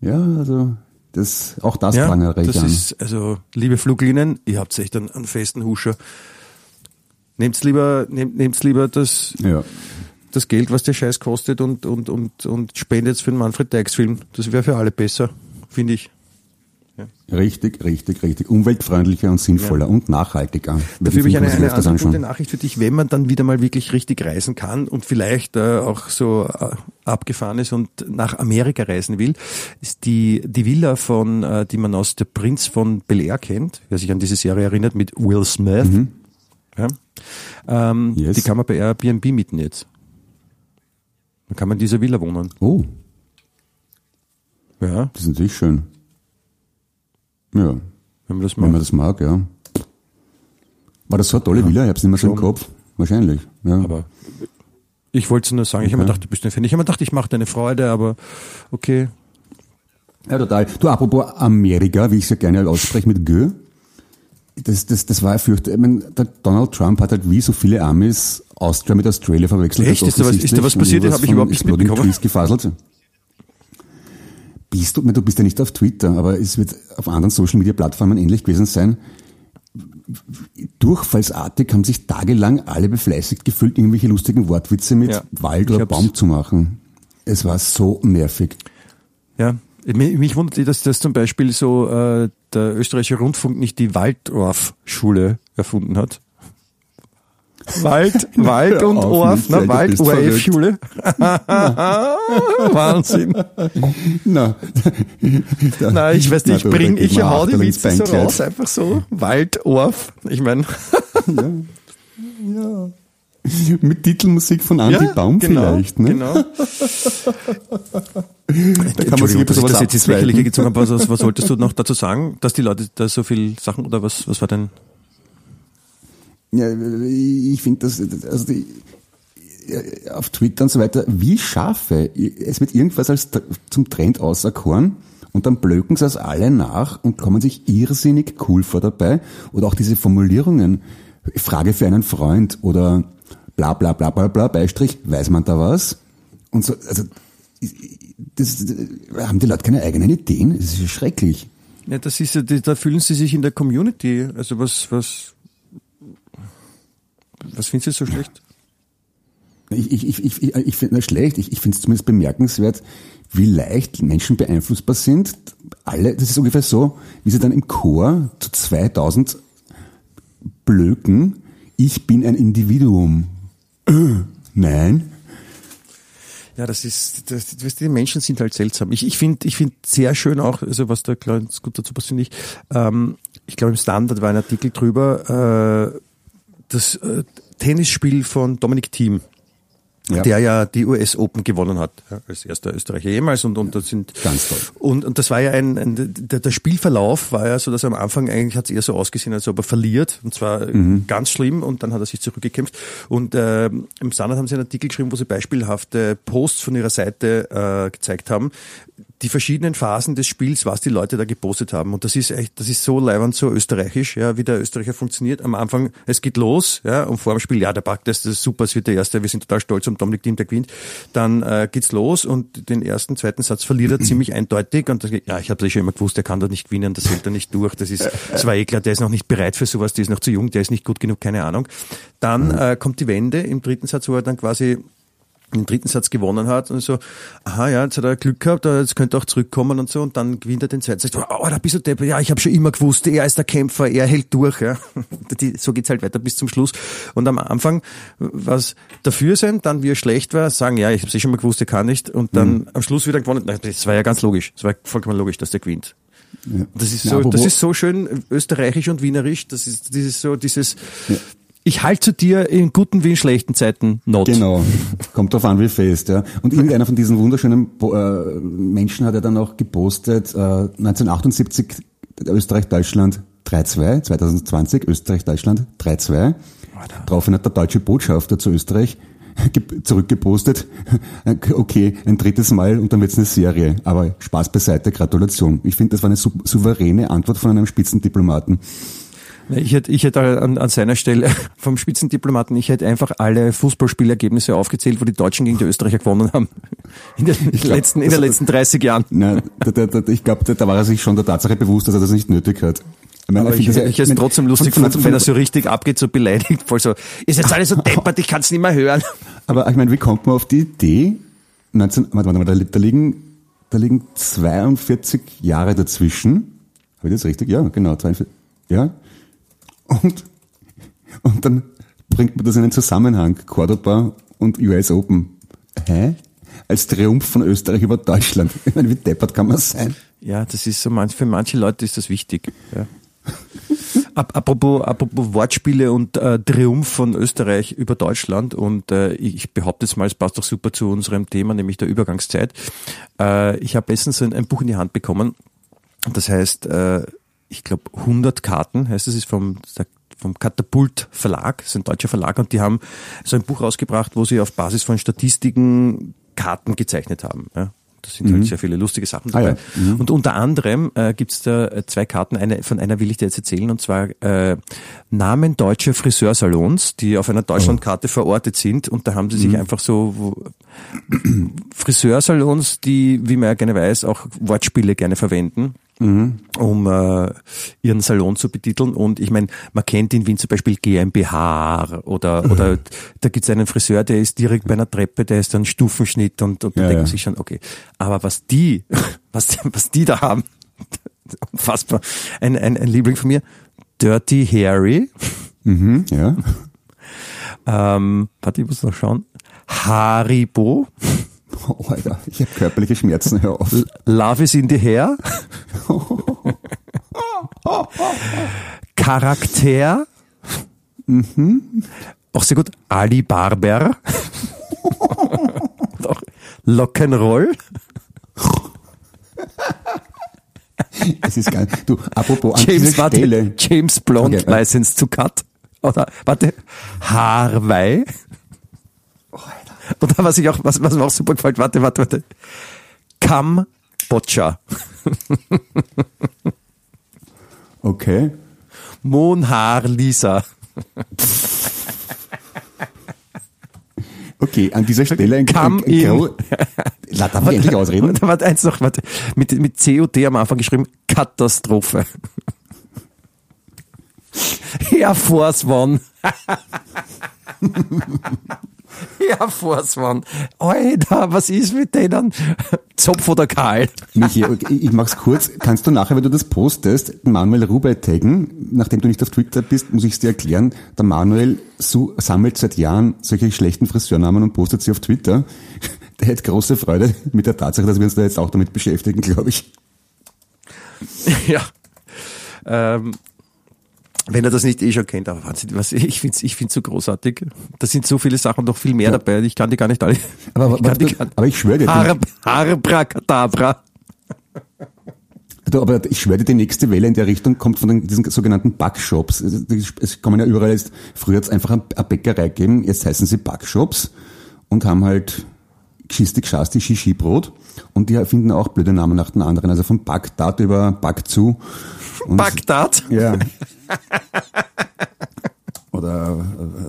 Speaker 3: ja, also das, auch das
Speaker 4: Ja,
Speaker 3: prangere ich
Speaker 4: das
Speaker 3: an.
Speaker 4: ist, also, liebe Fluglinien, ihr habt echt einen, einen festen Huscher. Nehmt's lieber, nehmt, nehmt's lieber das,
Speaker 3: ja.
Speaker 4: das Geld, was der Scheiß kostet und, und, und, und spendet's für den Manfred Dykes Film. Das wäre für alle besser, finde ich.
Speaker 3: Richtig, richtig, richtig. Umweltfreundlicher und sinnvoller und nachhaltiger.
Speaker 4: Dafür habe ich eine, eine andere gute Nachricht für dich, wenn man dann wieder mal wirklich richtig reisen kann und vielleicht äh, auch so äh, abgefahren ist und nach Amerika reisen will, ist die, die Villa von, äh, die man aus Der Prinz von Bel Air kennt, wer sich an diese Serie erinnert, mit Will Smith. Ja, ähm,
Speaker 3: Mhm. Yes.
Speaker 4: Die kann man bei Airbnb mieten jetzt. Da kann man in dieser Villa wohnen.
Speaker 3: Oh,
Speaker 4: Ja,
Speaker 3: das ist natürlich schön. Ja,
Speaker 4: wenn man das
Speaker 3: wenn man das mag, ja. War das so eine tolle Villa? Ich hab's nicht mehr so im Kopf. Wahrscheinlich, ja.
Speaker 4: Aber ich wollte nur sagen, ich habe mir gedacht, du bist ein Fan. Ich habe mir gedacht, ich mache dir eine Freude, aber okay.
Speaker 3: Ja, total. Du, apropos Amerika, wie ich es ja gerne ausspreche mit Gö. Das, das, das war ja fürchterlich. Ich mein, der Donald Trump hat halt wie so viele Amis Austria mit Australia verwechselt.
Speaker 4: Echt? Ist da was- ist da was passiert?
Speaker 3: und
Speaker 4: Hab ich überhaupt nicht mitbekommen.
Speaker 3: Trees gefaselt. Bist du, du bist ja nicht auf Twitter, aber es wird auf anderen Social Media Plattformen ähnlich gewesen sein. durchfallsartig haben sich tagelang alle befleißigt gefühlt, irgendwelche lustigen Wortwitze mit
Speaker 4: Ja.
Speaker 3: Wald oder Baum zu machen. Es war so nervig.
Speaker 4: Ja, mich, mich wundert, dass das zum Beispiel so äh, der österreichische Rundfunk nicht die Waldorf-Schule erfunden hat. Wald, Wald und Orf, ne? Wald,
Speaker 3: bist
Speaker 4: ORF-Schule. (laughs) Wahnsinn.
Speaker 3: Na, da-
Speaker 4: Nein, ich weiß nicht, ich
Speaker 3: Na,
Speaker 4: bring, ich hau die Witze so raus, einfach so. Wald, Orf. Ich meine,
Speaker 3: Mit Titelmusik von Andy Baum
Speaker 4: genau,
Speaker 3: vielleicht, ne?
Speaker 4: Genau.
Speaker 3: Da kann man sich
Speaker 4: Entschuldigung, dass ich
Speaker 3: etwas
Speaker 4: das jetzt ins
Speaker 3: abzweiten.
Speaker 4: Lächerliche gezogen habe. Was, was wolltest du noch dazu sagen, dass die Leute da so viel Sachen oder was, was war denn?
Speaker 3: Ja, ich finde das, also die, auf Twitter und so weiter, wie Schafe. Es wird irgendwas als zum Trend auserkoren und dann blöken sie es alle nach und kommen sich irrsinnig cool vor dabei. Oder auch diese Formulierungen, Frage für einen Freund oder bla bla bla bla bla, Beistrich, weiß man da was? Und so, also, das, haben die Leute keine eigenen Ideen? Das ist schrecklich.
Speaker 4: Ja, das ist ja, da fühlen sie sich in der Community. Also was, was, was findest du so schlecht?
Speaker 3: Ich, ich, ich, ich, ich, finde das schlecht. Ich, ich finde es zumindest bemerkenswert, wie leicht Menschen beeinflussbar sind. Alle, das ist ungefähr so, wie sie dann im Chor zu 2000 blöken, ich bin ein Individuum. Äh, Nein.
Speaker 4: Ja, das ist, das, die Menschen sind halt seltsam. Ich, ich finde, ich finde sehr schön auch, also was da ist gut dazu passt, finde ich. Ähm, ich glaube im Standard war ein Artikel drüber, äh, das äh, Tennisspiel von Dominic Thiem.
Speaker 3: Ja.
Speaker 4: der ja die US Open gewonnen hat, ja, als erster Österreicher jemals und, und das sind
Speaker 3: Ganz toll.
Speaker 4: und, und das war ja ein, ein der, der Spielverlauf war ja so, dass er am Anfang eigentlich hat es eher so ausgesehen, als ob er verliert und zwar ganz schlimm und dann hat er sich zurückgekämpft und äh, im Standard haben sie einen Artikel geschrieben, wo sie beispielhafte Posts von ihrer Seite äh, gezeigt haben, die verschiedenen Phasen des Spiels, was die Leute da gepostet haben und das ist echt, das ist so leibend, so österreichisch, ja, wie der Österreicher funktioniert. Am Anfang, es geht los, ja, und vor dem Spiel, ja, der packt das, das ist super, es wird der Erste, wir sind total stolz um Dominik Thiem, der gewinnt. Dann äh, geht's los und den ersten, zweiten Satz verliert er (clears throat) ziemlich eindeutig und das, ja, ich habe das schon immer gewusst, der kann da nicht gewinnen, das hält er nicht durch, das ist, das war eh klar, der ist noch nicht bereit für sowas, der ist noch zu jung, der ist nicht gut genug, keine Ahnung. Dann äh, kommt die Wende im dritten Satz, wo er dann quasi den dritten Satz gewonnen hat und so, aha, ja, jetzt hat er Glück gehabt, jetzt könnte er auch zurückkommen und so und dann gewinnt er den zweiten. Sagt, oh, da bist du Depp. Ja, ich habe schon immer gewusst, er ist der Kämpfer, er hält durch. Ja. (laughs) Die, so geht's halt weiter bis zum Schluss. Und am Anfang was dafür sein, dann wie er schlecht war, sagen, ja, ich habe eh schon mal gewusst, er kann nicht und dann
Speaker 3: Mhm.
Speaker 4: am Schluss wieder gewonnen. Das war ja ganz logisch, das war vollkommen logisch, dass der gewinnt.
Speaker 3: Ja.
Speaker 4: Das ist
Speaker 3: Ja,
Speaker 4: so,
Speaker 3: aber
Speaker 4: das ist so schön österreichisch und wienerisch. Das ist dieses so dieses. Ich halte zu dir in guten wie in schlechten Zeiten not.
Speaker 3: Genau, kommt drauf an, wie fest. Ja. Und irgendeiner von diesen wunderschönen äh, Menschen hat ja dann auch gepostet, äh, 1978 Österreich-Deutschland 3-2, 2020 Österreich-Deutschland 3-2. Daraufhin hat der deutsche Botschafter zu Österreich ge- zurückgepostet, (laughs) okay, ein drittes Mal und dann wird's eine Serie. Aber Spaß beiseite, Gratulation. Ich finde, das war eine sou- souveräne Antwort von einem Spitzendiplomaten.
Speaker 4: Ich hätte, ich hätte an, an seiner Stelle (laughs) vom Spitzendiplomaten, ich hätte einfach alle Fußballspielergebnisse aufgezählt, wo die Deutschen gegen die Österreicher gewonnen haben. In, den letzten, in den letzten 30 Jahren.
Speaker 3: Na, da, da, da, ich glaube, da, war er sich schon der Tatsache bewusst, dass er das nicht nötig hat. meine,
Speaker 4: ich,
Speaker 3: finde das-
Speaker 4: ich, ich es
Speaker 3: meine,
Speaker 4: trotzdem lustig
Speaker 3: von- von-
Speaker 4: wenn er so richtig abgeht, so beleidigt, voll so, ist jetzt alles so deppert, ich kann es nicht mehr hören.
Speaker 3: Aber ich meine, wie kommt man auf die Idee? 19, warte, warte mal, da, li- da liegen, da liegen 42 Jahre dazwischen. Habe ich das richtig? Ja, genau, 42. Ja. Und, und dann bringt man das in einen Zusammenhang, Cordoba und US Open. Hä? Als Triumph von Österreich über Deutschland. Ich meine, wie deppert kann man sein?
Speaker 4: Ja, das ist so, manch, für manche Leute ist das wichtig. Ja. (laughs) Ap- Apropos, apropos Wortspiele und äh, Triumph von Österreich über Deutschland und äh, ich behaupte jetzt mal, es passt doch super zu unserem Thema, nämlich der Übergangszeit. Äh, ich habe letztens ein, ein Buch in die Hand bekommen, das heißt, äh, ich glaube 100 Karten, heißt es, ist vom, vom Katapult Verlag, ist ein deutscher Verlag und die haben so ein Buch rausgebracht, wo sie auf Basis von Statistiken Karten gezeichnet haben. Ja. Da sind halt sehr viele lustige Sachen
Speaker 3: Ah,
Speaker 4: dabei.
Speaker 3: ja.
Speaker 4: Und unter anderem äh, gibt's da äh, zwei Karten. Eine, von einer will ich dir jetzt erzählen, und zwar äh, Namen deutscher Friseursalons, die auf einer Deutschlandkarte verortet sind. Und da haben sie sich einfach so wo, (clears throat) Friseursalons, die, wie man ja gerne weiß, auch Wortspiele gerne verwenden. Um äh, ihren Salon zu betiteln. Und ich meine, man kennt in Wien zum Beispiel GmbH oder, oder da gibt's einen Friseur, der ist direkt bei einer Treppe, der ist dann Stufenschnitt und, und da
Speaker 3: Ja,
Speaker 4: denkt man
Speaker 3: ja.
Speaker 4: sich schon, okay. Aber was die, (laughs) was, die- was die da haben, (laughs) unfassbar. Ein, ein, ein Liebling von mir, Dirty Harry.
Speaker 3: Mhm, ja. (laughs)
Speaker 4: Ähm, warte, ich muss noch schauen. Haribo.
Speaker 3: Oh, Alter, ich habe körperliche Schmerzen, hör auf.
Speaker 4: Love is in the hair. Charakter. Auch sehr gut. Ali Barber. Lock'n'Roll.
Speaker 3: Es ist geil. Du, apropos an
Speaker 4: James, warte. James Blonde,
Speaker 3: Okay.
Speaker 4: License to Cut. Oder, warte, Harvey. (laughs) Oder was ich auch, was, was mir auch super gefällt, warte, warte, warte. Kambodscha. (laughs)
Speaker 3: Okay.
Speaker 4: Monhaar Lisa. (laughs)
Speaker 3: Okay, an dieser Stelle ein,
Speaker 4: Come
Speaker 3: ein, ein,
Speaker 4: in.
Speaker 3: Gro- La, darf ich endlich ausreden?
Speaker 4: Warte, warte, eins noch, warte. Mit, mit COD am Anfang geschrieben, Katastrophe. Air Force One. (laughs) Force One. Alter, was ist mit denen? (laughs) Zopf oder Karl? (laughs)
Speaker 3: Michi, okay, ich mach's kurz. Kannst du nachher, wenn du das postest, Manuel Rubey taggen? Nachdem du nicht auf Twitter bist, muss ich es dir erklären. Der Manuel su- sammelt seit Jahren solche schlechten Friseurnamen und postet sie auf Twitter. Der hätte große Freude mit der Tatsache, dass wir uns da jetzt auch damit beschäftigen, glaube ich.
Speaker 4: Ja. Ähm, wenn er das nicht eh schon kennt, aber Wahnsinn, was, ich finde es ich find's so großartig. Da sind so viele Sachen, noch viel mehr dabei. Ich kann die gar nicht alle.
Speaker 3: Aber, (laughs)
Speaker 4: ich
Speaker 3: warte,
Speaker 4: gar-
Speaker 3: aber ich schwöre dir,
Speaker 4: Har Harbrakadabra.
Speaker 3: Du, aber ich schwöre dir, die nächste Welle in der Richtung kommt von den, diesen sogenannten Backshops. Es- kommen ja überall jetzt, früher hat es einfach eine Bäckerei gegeben, jetzt heißen sie Backshops und haben halt Gschisti Gschasti Shishi-Brot und die erfinden auch blöde Namen nach den anderen, also von Bagdad über. Und-
Speaker 4: Bagdad.
Speaker 3: Ja. Oder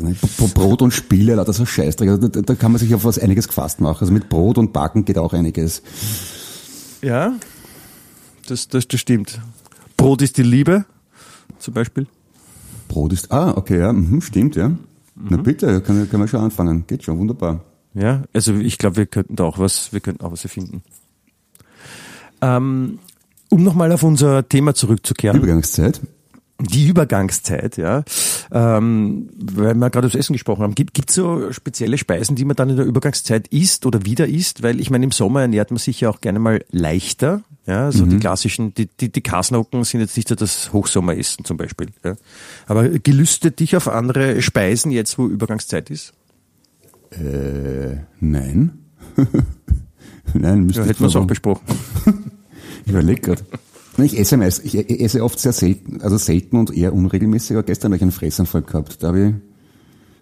Speaker 3: äh, Brot und Spiele, lauter so Scheißdreck. Also da, da kann man sich auf was einiges gefasst machen. Also mit Brot und Backen geht auch einiges.
Speaker 4: Ja, das, das, das stimmt. Brot ist die Liebe, zum Beispiel.
Speaker 3: Brot ist, ah, okay, ja, mhm, stimmt, ja. Na bitte, können, können wir schon anfangen. Geht schon, wunderbar.
Speaker 4: Ja, also ich glaube, wir könnten da auch was, wir könnten auch was erfinden. Ähm, um nochmal auf unser Thema zurückzukehren.
Speaker 3: Übergangszeit.
Speaker 4: Die Übergangszeit, ja. Ähm, weil wir gerade über das Essen gesprochen haben. Gibt es so spezielle Speisen, die man dann in der Übergangszeit isst oder wieder isst? Weil ich meine, im Sommer ernährt man sich ja auch gerne mal leichter. Ja, so die klassischen, die, die, die Kasnocken sind jetzt nicht so das Hochsommeressen zum Beispiel. Ja. Aber gelüstet dich auf andere Speisen jetzt, wo Übergangszeit ist?
Speaker 3: Äh, nein. (laughs) nein, müsste
Speaker 4: Ja,
Speaker 3: ich
Speaker 4: hätten wir es auch besprochen. (laughs)
Speaker 3: Ich überlege gerade. Ich esse meist, ich esse oft sehr selten, also selten und eher unregelmäßig, aber gestern habe ich einen Fressanfall gehabt. Da habe ich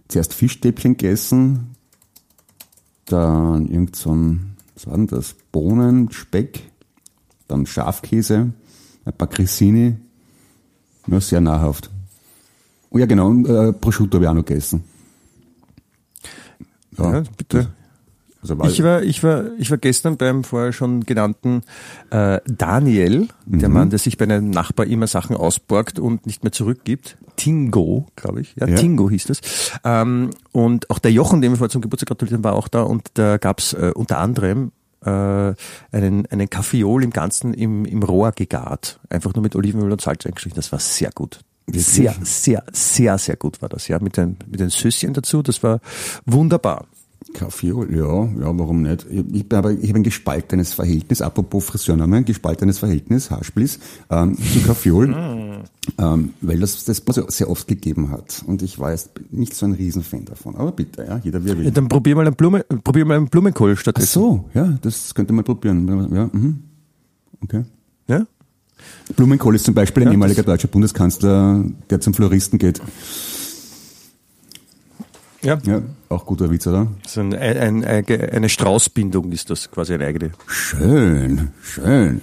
Speaker 3: zuerst Fischstäbchen gegessen, dann irgend so ein, was war denn das? Bohnen, Speck, dann Schafkäse, ein paar Grissini. Ja, sehr nahrhaft. Oh ja, genau, und äh, Prosciutto habe ich auch noch gegessen.
Speaker 4: Ja, bitte.
Speaker 3: Also
Speaker 4: Ich war, ich war, ich war gestern beim vorher schon genannten äh, Daniel, der Mann, der sich bei einem Nachbar immer Sachen ausborgt und nicht mehr zurückgibt. Tingo, glaube ich. Ja,
Speaker 3: Ja.
Speaker 4: Tingo hieß das. Ähm, und auch der Jochen, dem wir vorher zum Geburtstag gratuliert haben, war auch da und da gab's äh, unter anderem äh, einen, einen Kaffeeol im Ganzen im, im Rohr gegart. Einfach nur mit Olivenöl und Salz eingestrichen. Das war sehr gut.
Speaker 3: Wirklich?
Speaker 4: Sehr, sehr, sehr, sehr gut war das, ja. Mit den, mit den Süßchen dazu. Das war wunderbar.
Speaker 3: Kaffee, ja, ja, warum nicht? Ich, aber, ich habe ein gespaltenes Verhältnis, apropos Friseurname, ein gespaltenes Verhältnis, Haarsplis, ähm, zu Kaffeeol, ähm, weil das das so sehr oft gegeben hat. Und ich war jetzt nicht so ein Riesenfan davon. Aber bitte, ja, jeder wie er
Speaker 4: Ja,
Speaker 3: will.
Speaker 4: dann probier mal einen Blume, probier mal einen Blumenkohl
Speaker 3: Ach
Speaker 4: stattdessen.
Speaker 3: so, ja, das könnte man probieren. Ja, mhm. Okay.
Speaker 4: Ja?
Speaker 3: Blumenkohl ist zum Beispiel ein
Speaker 4: Ja,
Speaker 3: ehemaliger deutscher Bundeskanzler, der zum Floristen geht.
Speaker 4: Ja.
Speaker 3: Ja, auch guter Witz, oder?
Speaker 4: So ein, ein, ein, eine Straußbindung ist das quasi eine eigene.
Speaker 3: Schön, schön.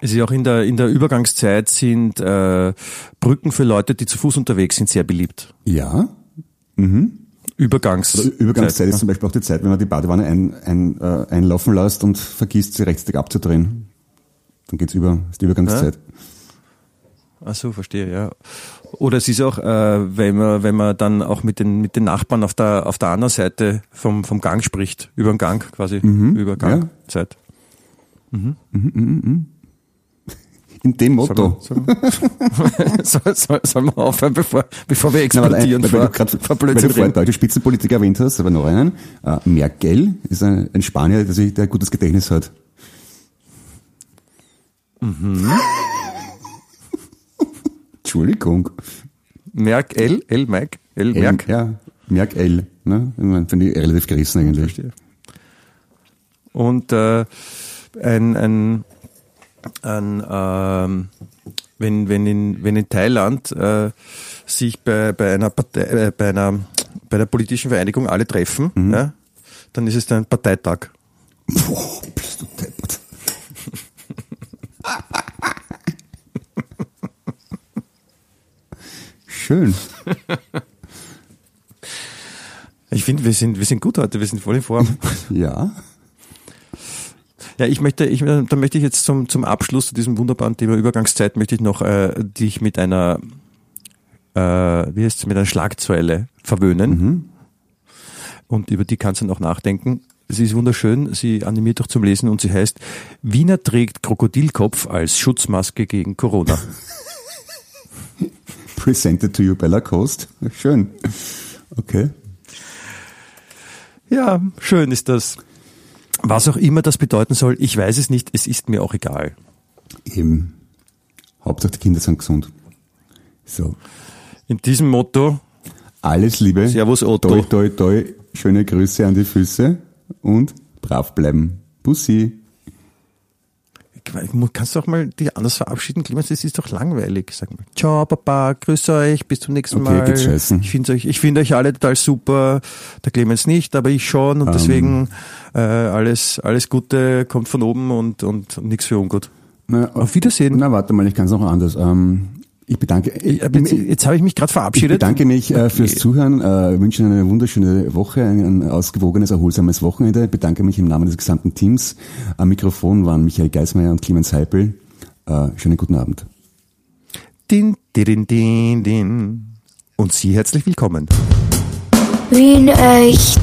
Speaker 4: Es ist ja auch in der, in der Übergangszeit sind äh, Brücken für Leute, die zu Fuß unterwegs sind, sehr beliebt.
Speaker 3: Ja,
Speaker 4: Übergangs
Speaker 3: Übergangszeit ist zum Beispiel auch die Zeit, wenn man die Badewanne ein, ein, äh, einlaufen lässt und vergisst, sie rechtzeitig abzudrehen. Dann geht's über, ist die Übergangszeit.
Speaker 4: Ach so, verstehe, ja. Oder es ist auch, äh, wenn man, wenn man dann auch mit den, mit den Nachbarn auf der, auf der anderen Seite vom, vom Gang spricht, über den Gang quasi, über Gangzeit.
Speaker 3: In dem Motto.
Speaker 4: Soll, soll, soll, soll man aufhören, bevor, bevor wir
Speaker 3: weil,
Speaker 4: explodieren
Speaker 3: weil,
Speaker 4: vor,
Speaker 3: du grad,
Speaker 4: vor
Speaker 3: weil du vorhin deutsche Spitzenpolitiker erwähnt hast, aber noch einen. Äh, Merkel ist ein, ein Spanier, der, sich, der ein gutes Gedächtnis hat. Entschuldigung.
Speaker 4: Merk L, L, Mike,
Speaker 3: L,
Speaker 4: Merk.
Speaker 3: Ja, Merk L. Ne? Ich mein, Finde ich relativ gerissen eigentlich.
Speaker 4: Verstehe. Und äh, ein, ein, ein ähm, wenn, wenn, in, wenn in Thailand äh, sich bei, bei, einer Partei, äh, bei, einer, bei einer politischen Vereinigung alle treffen, ja, dann ist es dann ein Parteitag.
Speaker 3: Boah, bist du deppert. Schön.
Speaker 4: Ich finde, wir sind, wir sind gut heute, wir sind voll in Form. (laughs)
Speaker 3: Ja.
Speaker 4: Ja, ich möchte, ich, da möchte ich jetzt zum, zum Abschluss zu diesem wunderbaren Thema Übergangszeit, möchte ich noch äh, dich mit einer, äh, wie heißt mit einer Schlagzeile verwöhnen. Und über die kannst du noch nachdenken. Sie ist wunderschön, sie animiert auch zum Lesen und sie heißt, Wiener trägt Krokodilkopf als Schutzmaske gegen Corona. (laughs)
Speaker 3: Presented to you, Bella Coast. Schön. Okay.
Speaker 4: Ja, schön ist das. Was auch immer das bedeuten soll, ich weiß es nicht, es ist mir auch egal.
Speaker 3: Eben. Hauptsache die Kinder sind gesund. So.
Speaker 4: In diesem Motto,
Speaker 3: Alles Liebe.
Speaker 4: Servus, Otto.
Speaker 3: Toi, toi, toi. Schöne Grüße an die Füße und brav bleiben. Bussi.
Speaker 4: Kannst du auch mal dich anders verabschieden, Clemens? Das ist doch langweilig. Sag mal, ciao, Papa, grüß euch, bis zum nächsten
Speaker 3: Okay,
Speaker 4: Mal.
Speaker 3: geht's scheißen.
Speaker 4: Ich finde euch, ich finde euch alle total super. Der Clemens nicht, aber ich schon
Speaker 3: Ähm.
Speaker 4: und deswegen äh, alles, alles Gute kommt von oben und und, und nichts für ungut.
Speaker 3: Na,
Speaker 4: Auf Wiedersehen.
Speaker 3: Na, warte mal, ich kann es noch anders. Ähm, ich bedanke, ich,
Speaker 4: Aber jetzt, jetzt habe ich mich gerade
Speaker 3: ich
Speaker 4: verabschiedet.
Speaker 3: bedanke mich äh, fürs Zuhören, äh, wünsche Ihnen eine wunderschöne Woche, ein, ein ausgewogenes, erholsames Wochenende. Bedanke mich im Namen des gesamten Teams. Am Mikrofon waren Michael Geismeier und Clemens Heipel. Äh, schönen guten Abend.
Speaker 4: Din, din, din, din. Und Sie herzlich willkommen.
Speaker 1: Wien echt.